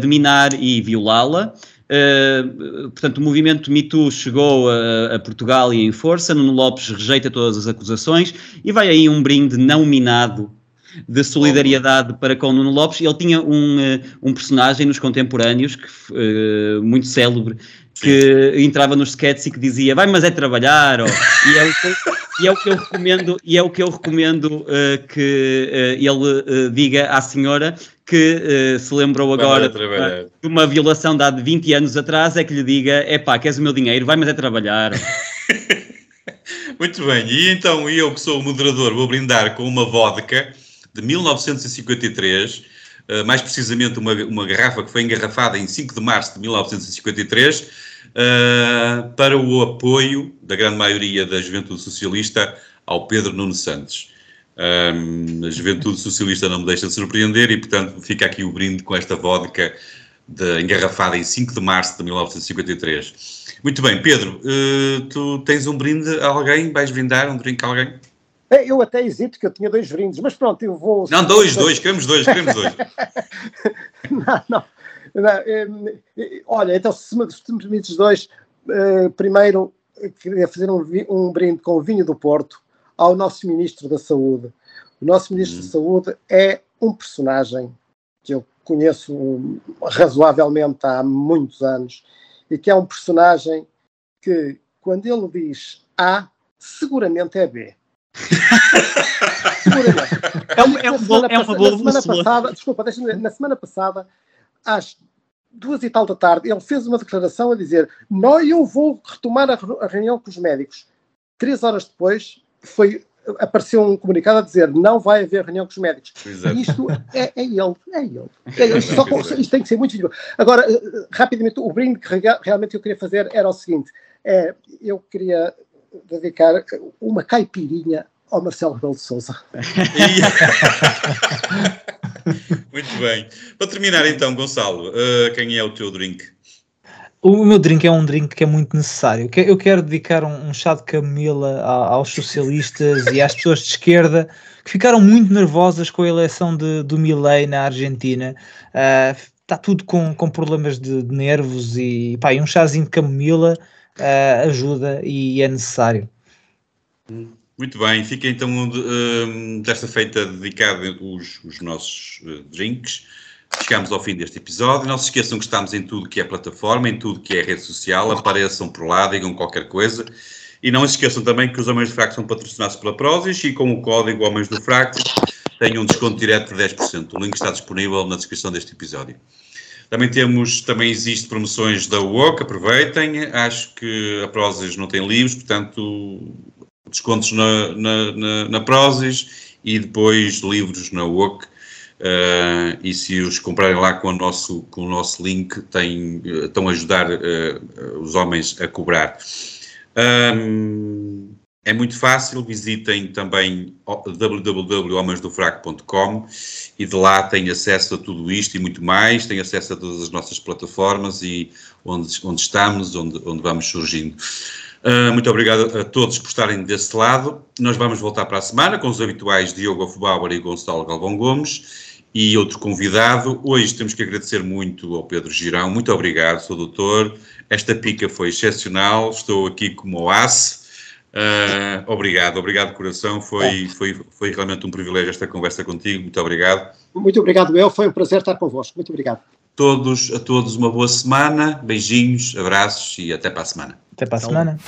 Speaker 4: de minar e violá-la. Uh, portanto, o movimento MeToo chegou a, a, Portugal e em força. Nuno Lopes rejeita todas as acusações e vai aí um brinde não minado de solidariedade para com Nuno Lopes. Ele tinha um, uh, um personagem nos contemporâneos que, uh, muito célebre que entrava nos sketches e que dizia vai mas é trabalhar oh. e, é que, e, é o que eu recomendo e é o que eu recomendo que ele diga à senhora que uh, se lembrou agora de uma violação de há 20 anos atrás, é que lhe diga: é pá, queres o meu dinheiro, vai, mas é trabalhar.
Speaker 2: Muito bem, e então eu que sou o moderador vou brindar com uma vodka de 1953, uh, eh, mais precisamente uma, uma garrafa que foi engarrafada em 5 de março de 1953, uh, para o apoio da grande maioria da juventude socialista ao Pedro Nuno Santos. Um, a juventude socialista não me deixa de surpreender e, portanto, fica aqui o brinde com esta vodka de, engarrafada em 5 de março de 1953. Muito bem, Pedro, uh, tu tens um brinde a alguém? Vais brindar um drink a alguém?
Speaker 3: É, eu até hesito que eu tinha dois brindes, mas pronto, eu vou.
Speaker 2: Não, dois, dois, queremos dois, queremos dois.
Speaker 3: não, não. É, é, olha, então, se me, se me permites dois, uh, primeiro queria fazer um, um brinde com o vinho do Porto ao nosso Ministro da Saúde. O nosso Ministro uhum. da Saúde é um personagem que eu conheço razoavelmente há muitos anos e que é um personagem que, quando ele diz A, seguramente é B. seguramente. É, um, é, um bom, é uma boa na semana passada, Desculpa, deixa na semana passada, às duas e tal da tarde, ele fez uma declaração a dizer: Não, eu vou retomar a, reunião com os médicos. Três horas depois, foi apareceu um comunicado a dizer não vai haver reunião com os médicos. Exato. Isto é, é, ele, é ele. É ele. Só, isto tem que ser muito difícil. Agora, eh, rapidamente, o brinde que realmente eu queria fazer era o seguinte: é, eu queria dedicar uma caipirinha ao Marcelo Rebelo de Souza.
Speaker 2: muito bem. Para terminar então, Gonçalo, uh, quem é o teu drink?
Speaker 5: O meu drink é um drink que é muito necessário. Eu quero dedicar um, um chá de camomila aos socialistas e às pessoas de esquerda que ficaram muito nervosas com a eleição de, do Milley na Argentina. Uh, está tudo com, com problemas de, de nervos e, pá, e um chazinho de camomila uh, ajuda e é necessário.
Speaker 2: Muito bem, fica então um, desta feita dedicado os, os nossos uh, drinks. Chegamos ao fim deste episódio. Não se esqueçam que estamos em tudo que é plataforma, em tudo que é rede social. Apareçam por lá, digam qualquer coisa. E não se esqueçam também que os Homens do Fraco são patrocinados pela Prozis e com o código Homens do Fraco têm um desconto direto de 10%. O link está disponível na descrição deste episódio. Também temos, também existe promoções da UOC, aproveitem. Acho que a Prozis não tem livros, portanto, descontos na, na, na, na Prozis e depois livros na UOC. Uh, e se os comprarem lá com o nosso, com o nosso link, têm, estão a ajudar uh, os homens a cobrar. Um, é muito fácil, visitem também www.homensdofraco.com e de lá têm acesso a tudo isto e muito mais, têm acesso a todas as nossas plataformas e onde, onde estamos, onde, onde vamos surgindo. Uh, muito obrigado a todos por estarem desse lado. Nós vamos voltar para a semana com os habituais Diogo Hofbauer e Gonçalo Galvão Gomes e outro convidado. Hoje temos que agradecer muito ao Pedro Girão. Muito obrigado, sou doutor. Esta pica foi excepcional. Estou aqui como oásis Uh, obrigado, obrigado coração, foi, foi, foi realmente um privilégio esta conversa contigo, muito obrigado.
Speaker 3: Muito obrigado, eu, foi um prazer estar convosco, muito obrigado.
Speaker 2: Todos, a todos uma boa semana, beijinhos, abraços e até para a semana.
Speaker 5: Até para a semana.